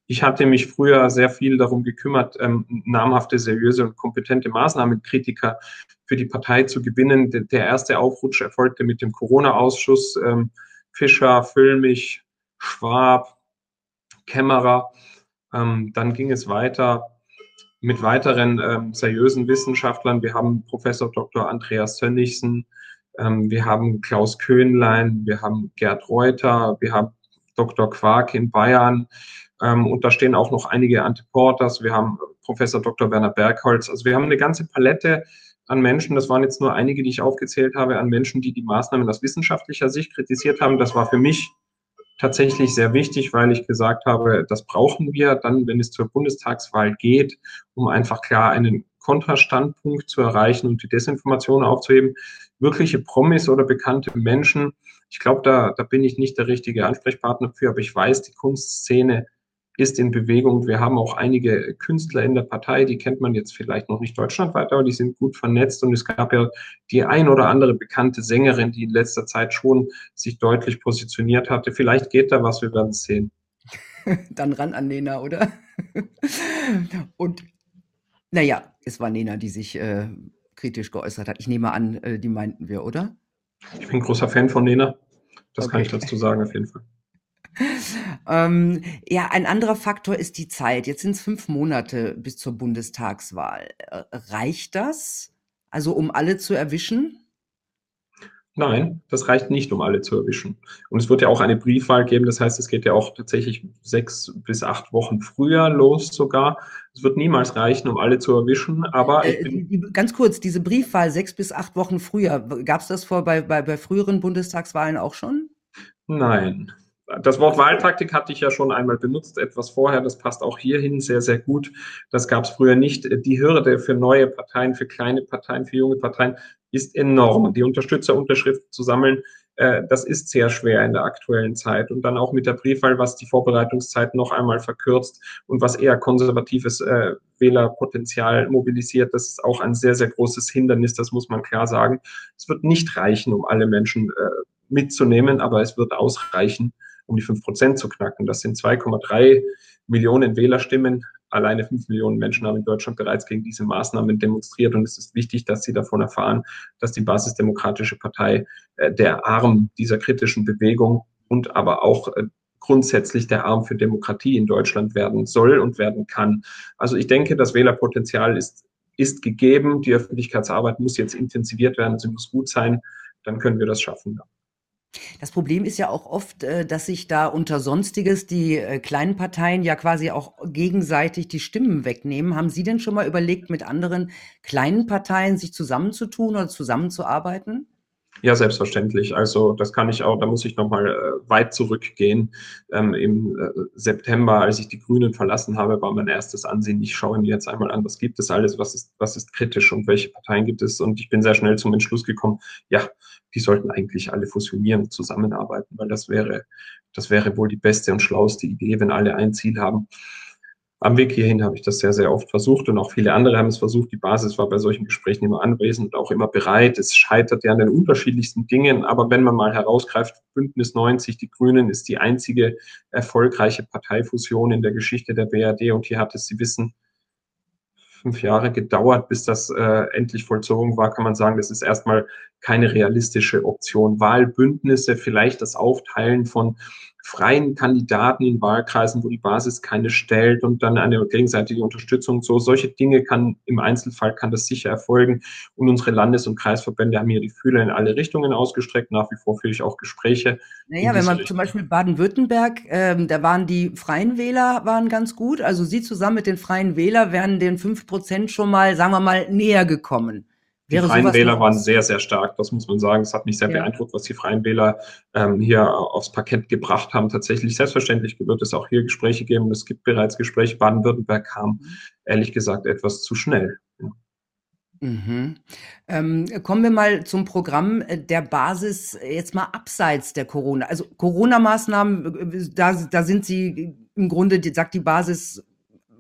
Ich hatte mich früher sehr viel darum gekümmert, ähm, namhafte, seriöse und kompetente Maßnahmenkritiker für die Partei zu gewinnen. Der erste Aufrutsch erfolgte mit dem Corona-Ausschuss. Ähm, Fischer, Füllmich, Schwab, Kämmerer. Ähm, dann ging es weiter mit weiteren ähm, seriösen Wissenschaftlern. Wir haben Professor Dr. Andreas Sönnigsen, ähm, wir haben Klaus Köhnlein, wir haben Gerd Reuter, wir haben Dr. Quark in Bayern ähm, und da stehen auch noch einige Antiporters. Wir haben Professor Dr. Werner Bergholz. Also wir haben eine ganze Palette an Menschen, das waren jetzt nur einige, die ich aufgezählt habe, an Menschen, die die Maßnahmen aus wissenschaftlicher Sicht kritisiert haben. Das war für mich tatsächlich sehr wichtig, weil ich gesagt habe, das brauchen wir dann, wenn es zur Bundestagswahl geht, um einfach klar einen Kontrastandpunkt zu erreichen und die Desinformation aufzuheben. Wirkliche Promis oder bekannte Menschen, ich glaube, da, da bin ich nicht der richtige Ansprechpartner für, aber ich weiß, die Kunstszene ist in Bewegung. Wir haben auch einige Künstler in der Partei, die kennt man jetzt vielleicht noch nicht deutschlandweit, aber die sind gut vernetzt. Und es gab ja die ein oder andere bekannte Sängerin, die in letzter Zeit schon sich deutlich positioniert hatte. Vielleicht geht da was, wir werden es sehen. Dann ran an Nena, oder? Und naja, es war Nena, die sich äh, kritisch geäußert hat. Ich nehme an, äh, die meinten wir, oder? Ich bin großer Fan von Nena. Das okay. kann ich dazu sagen, auf jeden Fall. Ähm, ja, ein anderer Faktor ist die Zeit. Jetzt sind es fünf Monate bis zur Bundestagswahl. Äh, reicht das? Also um alle zu erwischen? Nein, das reicht nicht, um alle zu erwischen. Und es wird ja auch eine Briefwahl geben. Das heißt, es geht ja auch tatsächlich sechs bis acht Wochen früher los sogar. Es wird niemals reichen, um alle zu erwischen. Aber äh, die, ganz kurz, diese Briefwahl sechs bis acht Wochen früher, gab es das vor bei, bei, bei früheren Bundestagswahlen auch schon? Nein, das Wort Wahltaktik hatte ich ja schon einmal benutzt, etwas vorher. Das passt auch hierhin sehr, sehr gut. Das gab es früher nicht. Die Hürde für neue Parteien, für kleine Parteien, für junge Parteien ist enorm. Die Unterstützerunterschriften zu sammeln, äh, das ist sehr schwer in der aktuellen Zeit. Und dann auch mit der Briefwahl, was die Vorbereitungszeit noch einmal verkürzt und was eher konservatives äh, Wählerpotenzial mobilisiert, das ist auch ein sehr, sehr großes Hindernis. Das muss man klar sagen. Es wird nicht reichen, um alle Menschen äh, mitzunehmen, aber es wird ausreichen, um die 5 Prozent zu knacken. Das sind 2,3 Millionen Wählerstimmen. Alleine 5 Millionen Menschen haben in Deutschland bereits gegen diese Maßnahmen demonstriert. Und es ist wichtig, dass sie davon erfahren, dass die Basisdemokratische Partei äh, der Arm dieser kritischen Bewegung und aber auch äh, grundsätzlich der Arm für Demokratie in Deutschland werden soll und werden kann. Also ich denke, das Wählerpotenzial ist, ist gegeben. Die Öffentlichkeitsarbeit muss jetzt intensiviert werden. Sie muss gut sein. Dann können wir das schaffen. Das Problem ist ja auch oft, äh, dass sich da unter Sonstiges die äh, kleinen Parteien ja quasi auch gegenseitig die Stimmen wegnehmen. Haben Sie denn schon mal überlegt, mit anderen kleinen Parteien sich zusammenzutun oder zusammenzuarbeiten? Ja, selbstverständlich. Also das kann ich auch, da muss ich nochmal äh, weit zurückgehen. Ähm, Im September, als ich die Grünen verlassen habe, war mein erstes Ansehen, ich schaue mir jetzt einmal an, was gibt es alles, was ist, was ist kritisch und welche Parteien gibt es. Und ich bin sehr schnell zum Entschluss gekommen, ja, die sollten eigentlich alle fusionieren und zusammenarbeiten, weil das wäre, das wäre wohl die beste und schlauste Idee, wenn alle ein Ziel haben. Am Weg hierhin habe ich das sehr, sehr oft versucht und auch viele andere haben es versucht. Die Basis war bei solchen Gesprächen immer anwesend und auch immer bereit. Es scheitert ja an den unterschiedlichsten Dingen, aber wenn man mal herausgreift, Bündnis 90, die Grünen, ist die einzige erfolgreiche Parteifusion in der Geschichte der BRD und hier hat es, Sie wissen, fünf Jahre gedauert, bis das äh, endlich vollzogen war, kann man sagen, das ist erstmal keine realistische Option. Wahlbündnisse, vielleicht das Aufteilen von freien Kandidaten in Wahlkreisen, wo die Basis keine stellt und dann eine gegenseitige Unterstützung. So solche Dinge kann im Einzelfall kann das sicher erfolgen. Und unsere Landes- und Kreisverbände haben hier die Fühler in alle Richtungen ausgestreckt. Nach wie vor führe ich auch Gespräche. Naja, wenn man Richtung. zum Beispiel Baden-Württemberg, ähm, da waren die Freien Wähler waren ganz gut. Also Sie zusammen mit den Freien Wähler wären den fünf Prozent schon mal, sagen wir mal, näher gekommen. Die Freien Wähler waren sehr, sehr stark, das muss man sagen. Es hat mich sehr ja. beeindruckt, was die Freien Wähler ähm, hier aufs Parkett gebracht haben. Tatsächlich, selbstverständlich wird es auch hier Gespräche geben. Es gibt bereits Gespräche. Baden-Württemberg kam, ehrlich gesagt, etwas zu schnell. Ja. Mhm. Ähm, kommen wir mal zum Programm der Basis jetzt mal abseits der Corona. Also Corona-Maßnahmen, da, da sind Sie im Grunde, sagt die Basis,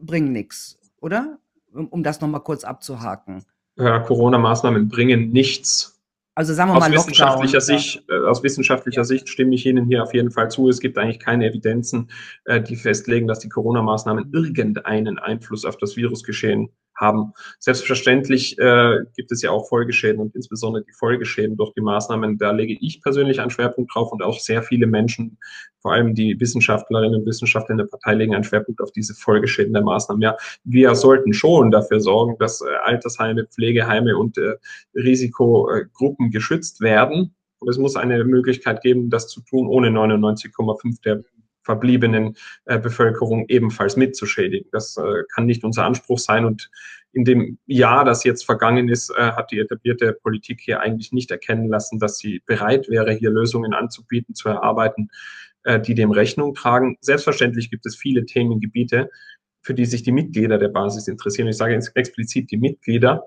bringen nichts, oder? Um, um das nochmal kurz abzuhaken äh, Corona-Maßnahmen bringen nichts. Also sagen wir aus mal wissenschaftlicher Lockdown, Sicht, ja. äh, aus wissenschaftlicher ja. Sicht stimme ich Ihnen hier auf jeden Fall zu. Es gibt eigentlich keine Evidenzen, äh, die festlegen, dass die Corona-Maßnahmen irgendeinen Einfluss auf das Virusgeschehen haben. Selbstverständlich äh, gibt es ja auch Folgeschäden und insbesondere die Folgeschäden durch die Maßnahmen. Da lege ich persönlich einen Schwerpunkt drauf und auch sehr viele Menschen, vor allem die Wissenschaftlerinnen und Wissenschaftler in der Partei, legen einen Schwerpunkt auf diese Folgeschäden der Maßnahmen. Ja, wir sollten schon dafür sorgen, dass äh, Altersheime, Pflegeheime und äh, Risikogruppen geschützt werden. Und es muss eine Möglichkeit geben, das zu tun, ohne 99,5 der verbliebenen äh, Bevölkerung ebenfalls mitzuschädigen. Das äh, kann nicht unser Anspruch sein. Und in dem Jahr, das jetzt vergangen ist, äh, hat die etablierte Politik hier eigentlich nicht erkennen lassen, dass sie bereit wäre, hier Lösungen anzubieten, zu erarbeiten, äh, die dem Rechnung tragen. Selbstverständlich gibt es viele Themengebiete, für die sich die Mitglieder der Basis interessieren. Ich sage jetzt explizit die Mitglieder,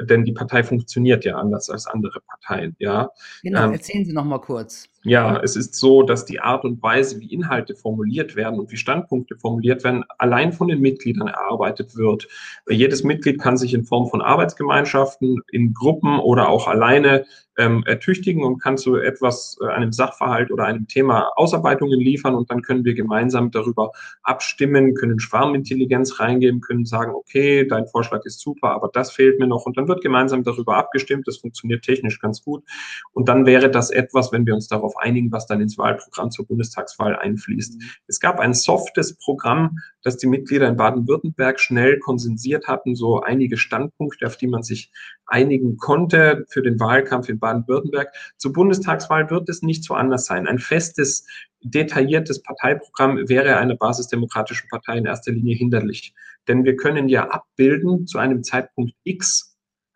denn die Partei funktioniert ja anders als andere Parteien. Ja. Genau, ähm, erzählen Sie noch mal kurz. Ja, es ist so, dass die Art und Weise, wie Inhalte formuliert werden und wie Standpunkte formuliert werden, allein von den Mitgliedern erarbeitet wird. Jedes Mitglied kann sich in Form von Arbeitsgemeinschaften, in Gruppen oder auch alleine ähm, ertüchtigen und kann zu etwas, äh, einem Sachverhalt oder einem Thema Ausarbeitungen liefern und dann können wir gemeinsam darüber abstimmen, können Schwarmintelligenz reingeben, können sagen, okay, dein Vorschlag ist super, aber das fehlt mir noch und dann wird gemeinsam darüber abgestimmt. Das funktioniert technisch ganz gut und dann wäre das etwas, wenn wir uns darauf einigen, was dann ins Wahlprogramm zur Bundestagswahl einfließt. Mhm. Es gab ein softes Programm, das die Mitglieder in Baden-Württemberg schnell konsensiert hatten, so einige Standpunkte, auf die man sich einigen konnte für den Wahlkampf in Baden-Württemberg. Zur Bundestagswahl wird es nicht so anders sein. Ein festes, detailliertes Parteiprogramm wäre einer basisdemokratischen Partei in erster Linie hinderlich. Denn wir können ja abbilden zu einem Zeitpunkt X,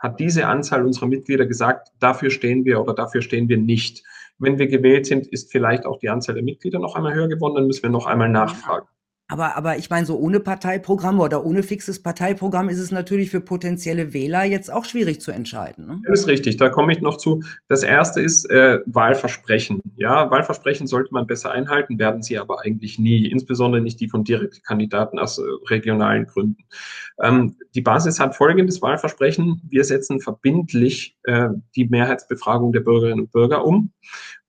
hat diese Anzahl unserer Mitglieder gesagt, dafür stehen wir oder dafür stehen wir nicht. Wenn wir gewählt sind, ist vielleicht auch die Anzahl der Mitglieder noch einmal höher geworden, dann müssen wir noch einmal nachfragen. Aber, aber ich meine, so ohne Parteiprogramm oder ohne fixes Parteiprogramm ist es natürlich für potenzielle Wähler jetzt auch schwierig zu entscheiden. Ne? Das ist richtig, da komme ich noch zu. Das erste ist äh, Wahlversprechen. Ja, Wahlversprechen sollte man besser einhalten, werden sie aber eigentlich nie, insbesondere nicht die von Direktkandidaten aus äh, regionalen Gründen. Ähm, die Basis hat folgendes Wahlversprechen. Wir setzen verbindlich äh, die Mehrheitsbefragung der Bürgerinnen und Bürger um.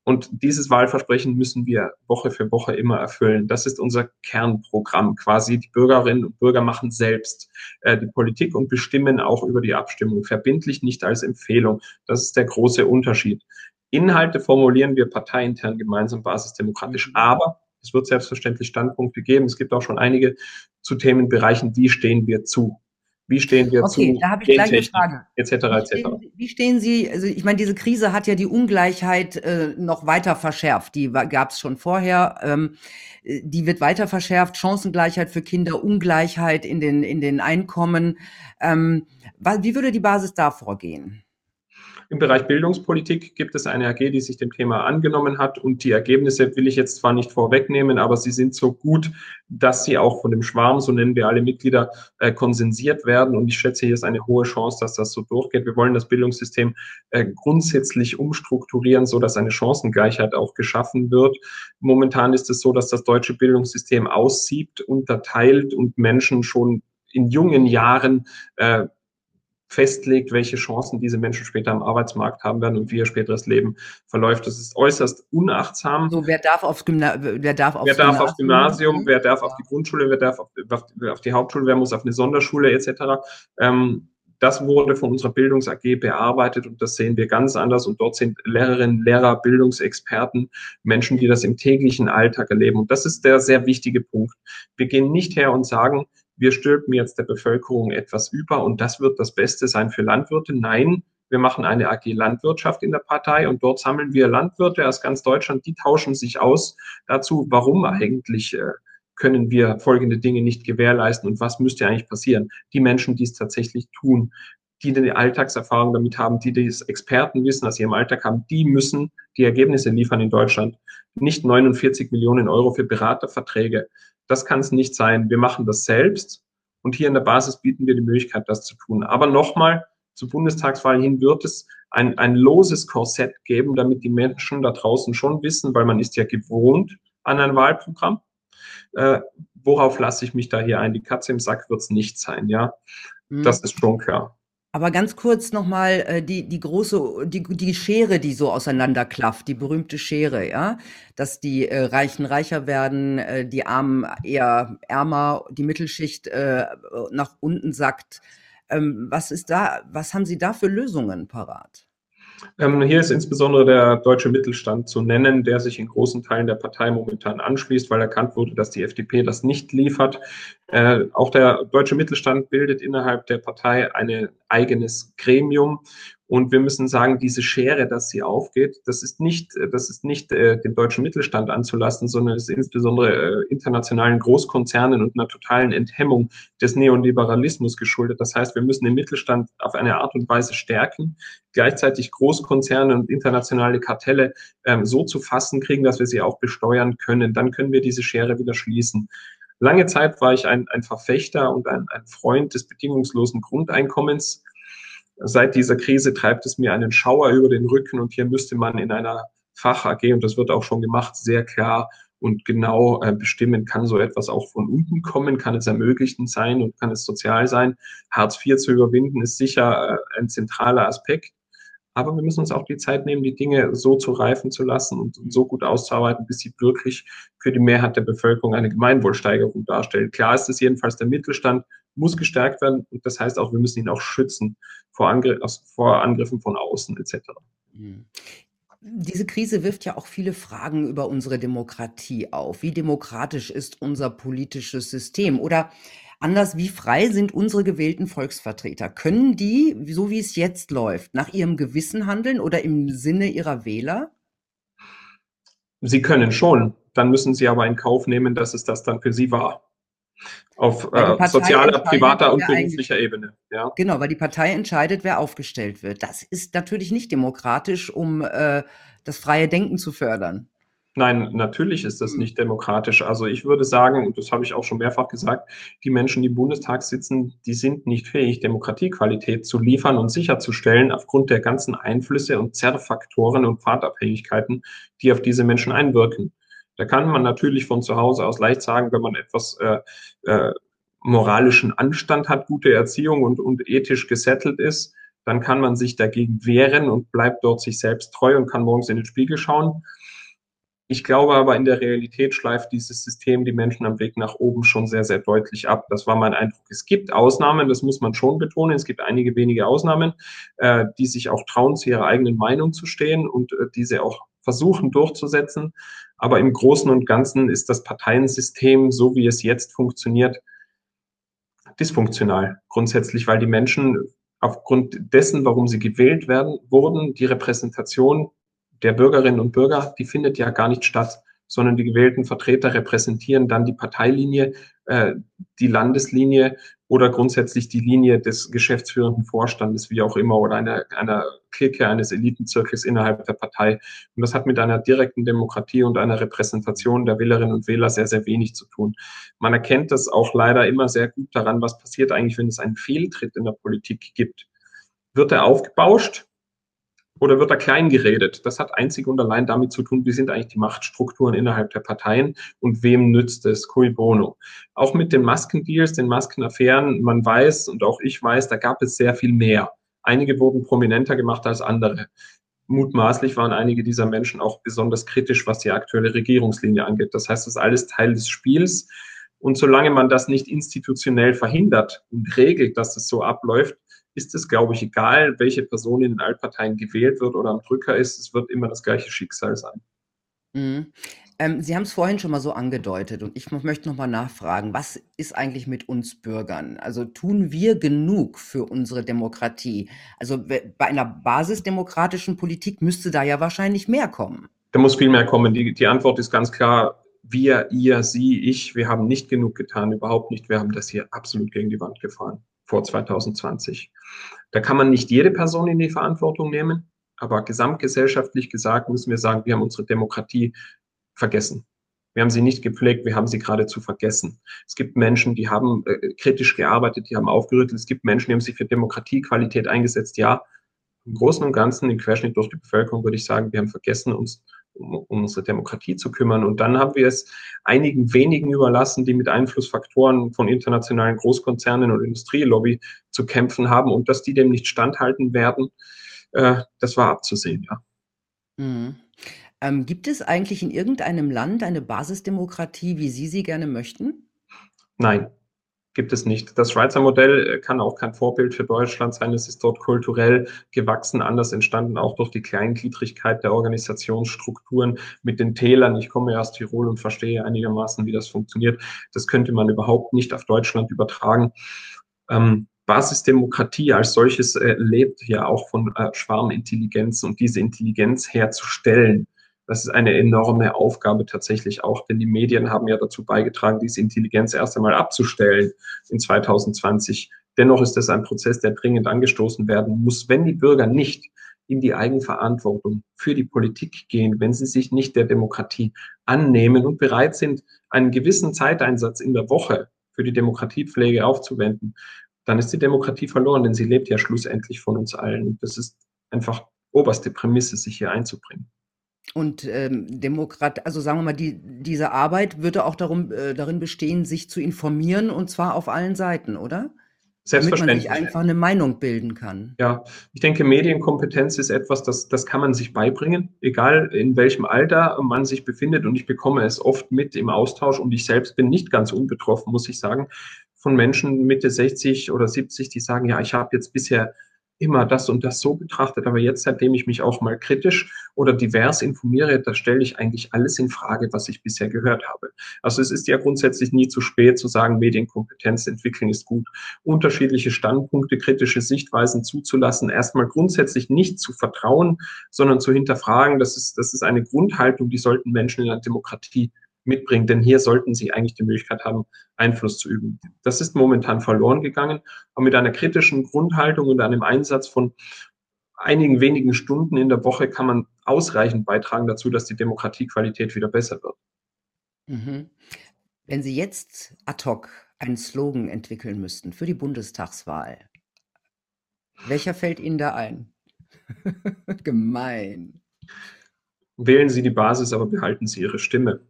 Und dieses Wahlversprechen müssen wir Woche für Woche immer erfüllen. Das ist unser Kernprogramm quasi. Die Bürgerinnen und Bürger machen selbst äh, die Politik und bestimmen auch über die Abstimmung. Verbindlich nicht als Empfehlung. Das ist der große Unterschied. Inhalte formulieren wir parteiintern gemeinsam basisdemokratisch. Mhm. Aber es wird selbstverständlich Standpunkte geben. Es gibt auch schon einige zu Themenbereichen, wie stehen wir zu. Wie stehen wir okay, zu da habe ich gleich eine Frage. etc. etc. Wie stehen, wie stehen Sie, also ich meine, diese Krise hat ja die Ungleichheit äh, noch weiter verschärft. Die gab es schon vorher. Ähm, die wird weiter verschärft. Chancengleichheit für Kinder, Ungleichheit in den, in den Einkommen. Ähm, wie würde die Basis da vorgehen? Im Bereich Bildungspolitik gibt es eine AG, die sich dem Thema angenommen hat und die Ergebnisse will ich jetzt zwar nicht vorwegnehmen, aber sie sind so gut, dass sie auch von dem Schwarm, so nennen wir alle Mitglieder, äh, konsensiert werden und ich schätze, hier ist eine hohe Chance, dass das so durchgeht. Wir wollen das Bildungssystem äh, grundsätzlich umstrukturieren, so dass eine Chancengleichheit auch geschaffen wird. Momentan ist es so, dass das deutsche Bildungssystem aussiebt, unterteilt und Menschen schon in jungen Jahren äh, festlegt, welche Chancen diese Menschen später am Arbeitsmarkt haben werden und wie ihr späteres Leben verläuft. Das ist äußerst unachtsam. So, wer darf aufs, Gymna wer darf aufs wer darf Gymnasium, aufs Gymnasium, wer darf auf die Grundschule, wer darf auf, auf, die Hauptschule, wer muss auf eine Sonderschule etc. Ähm, das wurde von unserer Bildungs AG bearbeitet und das sehen wir ganz anders. Und dort sind Lehrerinnen, Lehrer, Bildungsexperten, Menschen, die das im täglichen Alltag erleben. Und das ist der sehr wichtige Punkt. Wir gehen nicht her und sagen, wir stülpen jetzt der Bevölkerung etwas über und das wird das Beste sein für Landwirte. Nein, wir machen eine AG Landwirtschaft in der Partei und dort sammeln wir Landwirte aus ganz Deutschland, die tauschen sich aus dazu, warum eigentlich äh, können wir folgende Dinge nicht gewährleisten und was müsste eigentlich passieren. Die Menschen, die es tatsächlich tun, die eine Alltagserfahrung damit haben, die das Expertenwissen aus ihrem Alltag haben, die müssen die Ergebnisse liefern in Deutschland. Nicht 49 Millionen Euro für Beraterverträge. Das kann es nicht sein. Wir machen das selbst und hier in der Basis bieten wir die Möglichkeit, das zu tun. Aber nochmal, zur Bundestagswahl hin wird es ein, ein loses Korsett geben, damit die Menschen da draußen schon wissen, weil man ist ja gewohnt an ein Wahlprogramm. Äh, worauf lasse ich mich da hier ein? Die Katze im Sack wird es nicht sein, ja. Mhm. Das ist schon klar. Aber ganz kurz nochmal äh, die, die große, die, die Schere, die so auseinanderklafft, die berühmte Schere, ja, dass die äh, Reichen reicher werden, äh, die Armen eher ärmer, die Mittelschicht äh, nach unten sackt. Ähm, was ist da, was haben Sie da für Lösungen parat? Ähm, hier ist insbesondere der deutsche Mittelstand zu nennen, der sich in großen Teilen der Partei momentan anschließt, weil erkannt wurde, dass die FDP das nicht liefert. Äh, auch der deutsche Mittelstand bildet innerhalb der Partei ein eigenes Gremium und wir müssen sagen, diese Schere, dass sie aufgeht, das ist nicht, das ist nicht äh, dem deutschen Mittelstand anzulassen, sondern es ist insbesondere äh, internationalen Großkonzernen und einer totalen Enthemmung des Neoliberalismus geschuldet. Das heißt, wir müssen den Mittelstand auf eine Art und Weise stärken, gleichzeitig Großkonzerne und internationale Kartelle ähm, so zu fassen kriegen, dass wir sie auch besteuern können. Dann können wir diese Schere wieder schließen. Lange Zeit war ich ein, ein Verfechter und ein, ein Freund des bedingungslosen Grundeinkommens. Seit dieser Krise treibt es mir einen Schauer über den Rücken und hier müsste man in einer Fach-AG, und das wird auch schon gemacht, sehr klar und genau äh, bestimmen, kann so etwas auch von unten kommen, kann es ermöglichend sein und kann es sozial sein. Hartz IV zu überwinden ist sicher äh, ein zentraler Aspekt. Aber wir müssen uns auch die Zeit nehmen, die Dinge so zu reifen zu lassen und so gut auszuarbeiten, bis sie wirklich für die Mehrheit der Bevölkerung eine Gemeinwohlsteigerung darstellen. Klar ist es jedenfalls, der Mittelstand muss gestärkt werden und das heißt auch, wir müssen ihn auch schützen vor, Angr vor Angriffen von außen etc. Mhm. Diese Krise wirft ja auch viele Fragen über unsere Demokratie auf. Wie demokratisch ist unser politisches System? Oder Anders, wie frei sind unsere gewählten Volksvertreter? Können die, so wie es jetzt läuft, nach ihrem Gewissen handeln oder im Sinne ihrer Wähler? Sie können schon. Dann müssen sie aber in Kauf nehmen, dass es das dann für sie war. Auf äh, sozialer, privater und beruflicher Ebene. Ja. Genau, weil die Partei entscheidet, wer aufgestellt wird. Das ist natürlich nicht demokratisch, um äh, das freie Denken zu fördern. Nein, natürlich ist das hm. nicht demokratisch. Also ich würde sagen, und das habe ich auch schon mehrfach gesagt, die Menschen, die im Bundestag sitzen, die sind nicht fähig, Demokratiequalität zu liefern und sicherzustellen aufgrund der ganzen Einflüsse und Zerrfaktoren und Pfadabhängigkeiten, die auf diese Menschen einwirken. Da kann man natürlich von zu Hause aus leicht sagen, wenn man etwas äh, äh, moralischen Anstand hat, gute Erziehung und, und ethisch gesettelt ist, dann kann man sich dagegen wehren und bleibt dort sich selbst treu und kann morgens in den Spiegel schauen. Ich glaube aber, in der Realität schleift dieses System die Menschen am Weg nach oben schon sehr, sehr deutlich ab. Das war mein Eindruck. Es gibt Ausnahmen, das muss man schon betonen. Es gibt einige wenige Ausnahmen, äh, die sich auch trauen, zu ihrer eigenen Meinung zu stehen und äh, diese auch versuchen durchzusetzen. Aber im Großen und Ganzen ist das Parteiensystem, so wie es jetzt funktioniert, dysfunktional. Grundsätzlich, weil die Menschen aufgrund dessen, warum sie gewählt werden, wurden, die Repräsentation der Bürgerinnen und Bürger, die findet ja gar nicht statt, sondern die gewählten Vertreter repräsentieren dann die Parteilinie, äh, die Landeslinie oder grundsätzlich die Linie des geschäftsführenden Vorstandes, wie auch immer, oder einer, einer Clique, eines Elitenzirkels innerhalb der Partei. Und das hat mit einer direkten Demokratie und einer Repräsentation der Wählerinnen und Wähler sehr, sehr wenig zu tun. Man erkennt das auch leider immer sehr gut daran, was passiert eigentlich, wenn es einen Fehltritt in der Politik gibt. Wird er aufgebauscht? Oder wird da klein geredet? Das hat einzig und allein damit zu tun, wie sind eigentlich die Machtstrukturen innerhalb der Parteien und wem nützt es? Cui bono. Auch mit den Maskendeals, den Maskenaffären, man weiß und auch ich weiß, da gab es sehr viel mehr. Einige wurden prominenter gemacht als andere. Mutmaßlich waren einige dieser Menschen auch besonders kritisch, was die aktuelle Regierungslinie angeht. Das heißt, das ist alles Teil des Spiels. Und solange man das nicht institutionell verhindert und regelt, dass es so abläuft, ist es, glaube ich, egal, welche Person in den Altparteien gewählt wird oder am Drücker ist, es wird immer das gleiche Schicksal sein. Mhm. Ähm, Sie haben es vorhin schon mal so angedeutet und ich möchte noch mal nachfragen, was ist eigentlich mit uns Bürgern? Also tun wir genug für unsere Demokratie? Also bei einer basisdemokratischen Politik müsste da ja wahrscheinlich mehr kommen. Da muss viel mehr kommen. Die, die Antwort ist ganz klar, wir, ihr, sie, ich, wir haben nicht genug getan, überhaupt nicht. Wir haben das hier absolut gegen die Wand gefahren vor 2020. Da kann man nicht jede Person in die Verantwortung nehmen, aber gesamtgesellschaftlich gesagt müssen wir sagen, wir haben unsere Demokratie vergessen. Wir haben sie nicht gepflegt, wir haben sie geradezu vergessen. Es gibt Menschen, die haben äh, kritisch gearbeitet, die haben aufgerüttelt. Es gibt Menschen, die haben sich für Demokratiequalität eingesetzt. Ja, im Großen und Ganzen, im Querschnitt durch die Bevölkerung würde ich sagen, wir haben vergessen, uns um, um unsere Demokratie zu kümmern. Und dann haben wir es einigen wenigen überlassen, die mit Einflussfaktoren von internationalen Großkonzernen und Industrielobby zu kämpfen haben und dass die dem nicht standhalten werden, äh, das war abzusehen, ja. Mhm. Ähm, gibt es eigentlich in irgendeinem Land eine Basisdemokratie, wie Sie sie gerne möchten? Nein, gibt es nicht. Das Schweizer Modell äh, kann auch kein Vorbild für Deutschland sein. Es ist dort kulturell gewachsen, anders entstanden, auch durch die Kleingliedrigkeit der Organisationsstrukturen mit den Tälern. Ich komme ja aus Tirol und verstehe einigermaßen, wie das funktioniert. Das könnte man überhaupt nicht auf Deutschland übertragen. Ähm, Basisdemokratie als solches äh, lebt ja auch von äh, Schwarmintelligenz und diese Intelligenz herzustellen das ist eine enorme Aufgabe tatsächlich auch, denn die Medien haben ja dazu beigetragen, diese Intelligenz erst einmal abzustellen in 2020. Dennoch ist es ein Prozess, der dringend angestoßen werden muss, wenn die Bürger nicht in die Eigenverantwortung für die Politik gehen, wenn sie sich nicht der Demokratie annehmen und bereit sind, einen gewissen Zeiteinsatz in der Woche für die Demokratiepflege aufzuwenden, dann ist die Demokratie verloren, denn sie lebt ja schlussendlich von uns allen. Das ist einfach oberste Prämisse, sich hier einzubringen. Und ähm, Demokrat, also sagen wir mal, die, diese Arbeit würde auch darum, äh, darin bestehen, sich zu informieren und zwar auf allen Seiten, oder? Damit man sich einfach eine Meinung bilden kann. Ja, ich denke, Medienkompetenz ist etwas, das, das kann man sich beibringen, egal in welchem Alter man sich befindet. Und ich bekomme es oft mit im Austausch und ich selbst bin nicht ganz unbetroffen, muss ich sagen, von Menschen Mitte 60 oder 70, die sagen, ja, ich habe jetzt bisher immer das und das so betrachtet, aber jetzt, seitdem ich mich auch mal kritisch oder divers informiere, da stelle ich eigentlich alles in Frage, was ich bisher gehört habe. Also es ist ja grundsätzlich nie zu spät zu sagen, Medienkompetenz entwickeln ist gut. Unterschiedliche Standpunkte, kritische Sichtweisen zuzulassen, erstmal grundsätzlich nicht zu vertrauen, sondern zu hinterfragen, das ist, das ist eine Grundhaltung, die sollten Menschen in einer Demokratie mitbringen, denn hier sollten sie eigentlich die Möglichkeit haben, Einfluss zu üben. Das ist momentan verloren gegangen, aber mit einer kritischen Grundhaltung und einem Einsatz von einigen wenigen Stunden in der Woche kann man ausreichend beitragen dazu, dass die Demokratiequalität wieder besser wird. Mhm. Wenn Sie jetzt ad hoc einen Slogan entwickeln müssten für die Bundestagswahl, welcher fällt Ihnen da ein? Gemein. Wählen Sie die Basis, aber behalten Sie Ihre Stimme.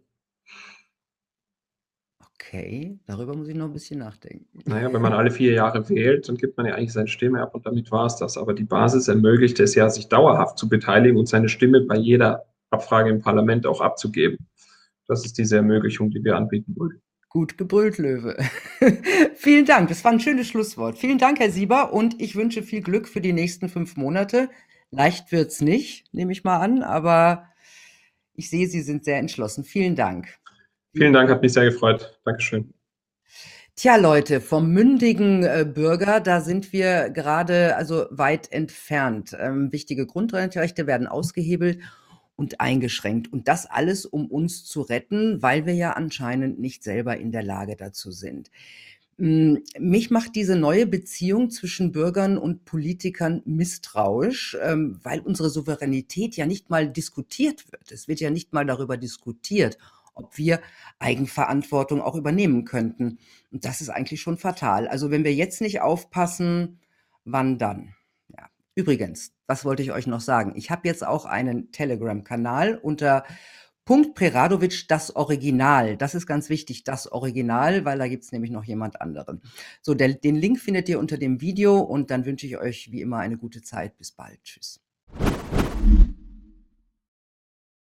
Okay, darüber muss ich noch ein bisschen nachdenken. Naja, wenn man alle vier Jahre wählt, dann gibt man ja eigentlich seine Stimme ab und damit war es das. Aber die Basis ermöglicht es ja, sich dauerhaft zu beteiligen und seine Stimme bei jeder Abfrage im Parlament auch abzugeben. Das ist diese Ermöglichung, die wir anbieten wollen. Gut gebrüllt, Löwe. Vielen Dank, das war ein schönes Schlusswort. Vielen Dank, Herr Sieber, und ich wünsche viel Glück für die nächsten fünf Monate. Leicht wird es nicht, nehme ich mal an, aber ich sehe, Sie sind sehr entschlossen. Vielen Dank. Vielen Dank, hat mich sehr gefreut. Dankeschön. Tja, Leute, vom mündigen äh, Bürger, da sind wir gerade also weit entfernt. Ähm, wichtige Grundrechte werden ausgehebelt und eingeschränkt. Und das alles, um uns zu retten, weil wir ja anscheinend nicht selber in der Lage dazu sind. Hm, mich macht diese neue Beziehung zwischen Bürgern und Politikern misstrauisch, ähm, weil unsere Souveränität ja nicht mal diskutiert wird. Es wird ja nicht mal darüber diskutiert, ob wir Eigenverantwortung auch übernehmen könnten. Und das ist eigentlich schon fatal. Also wenn wir jetzt nicht aufpassen, wann dann? Ja. Übrigens, was wollte ich euch noch sagen? Ich habe jetzt auch einen Telegram-Kanal unter Punkt Preradovic, das Original. Das ist ganz wichtig, das Original, weil da gibt's nämlich noch jemand anderen. So, der, den Link findet ihr unter dem Video und dann wünsche ich euch wie immer eine gute Zeit. Bis bald. Tschüss.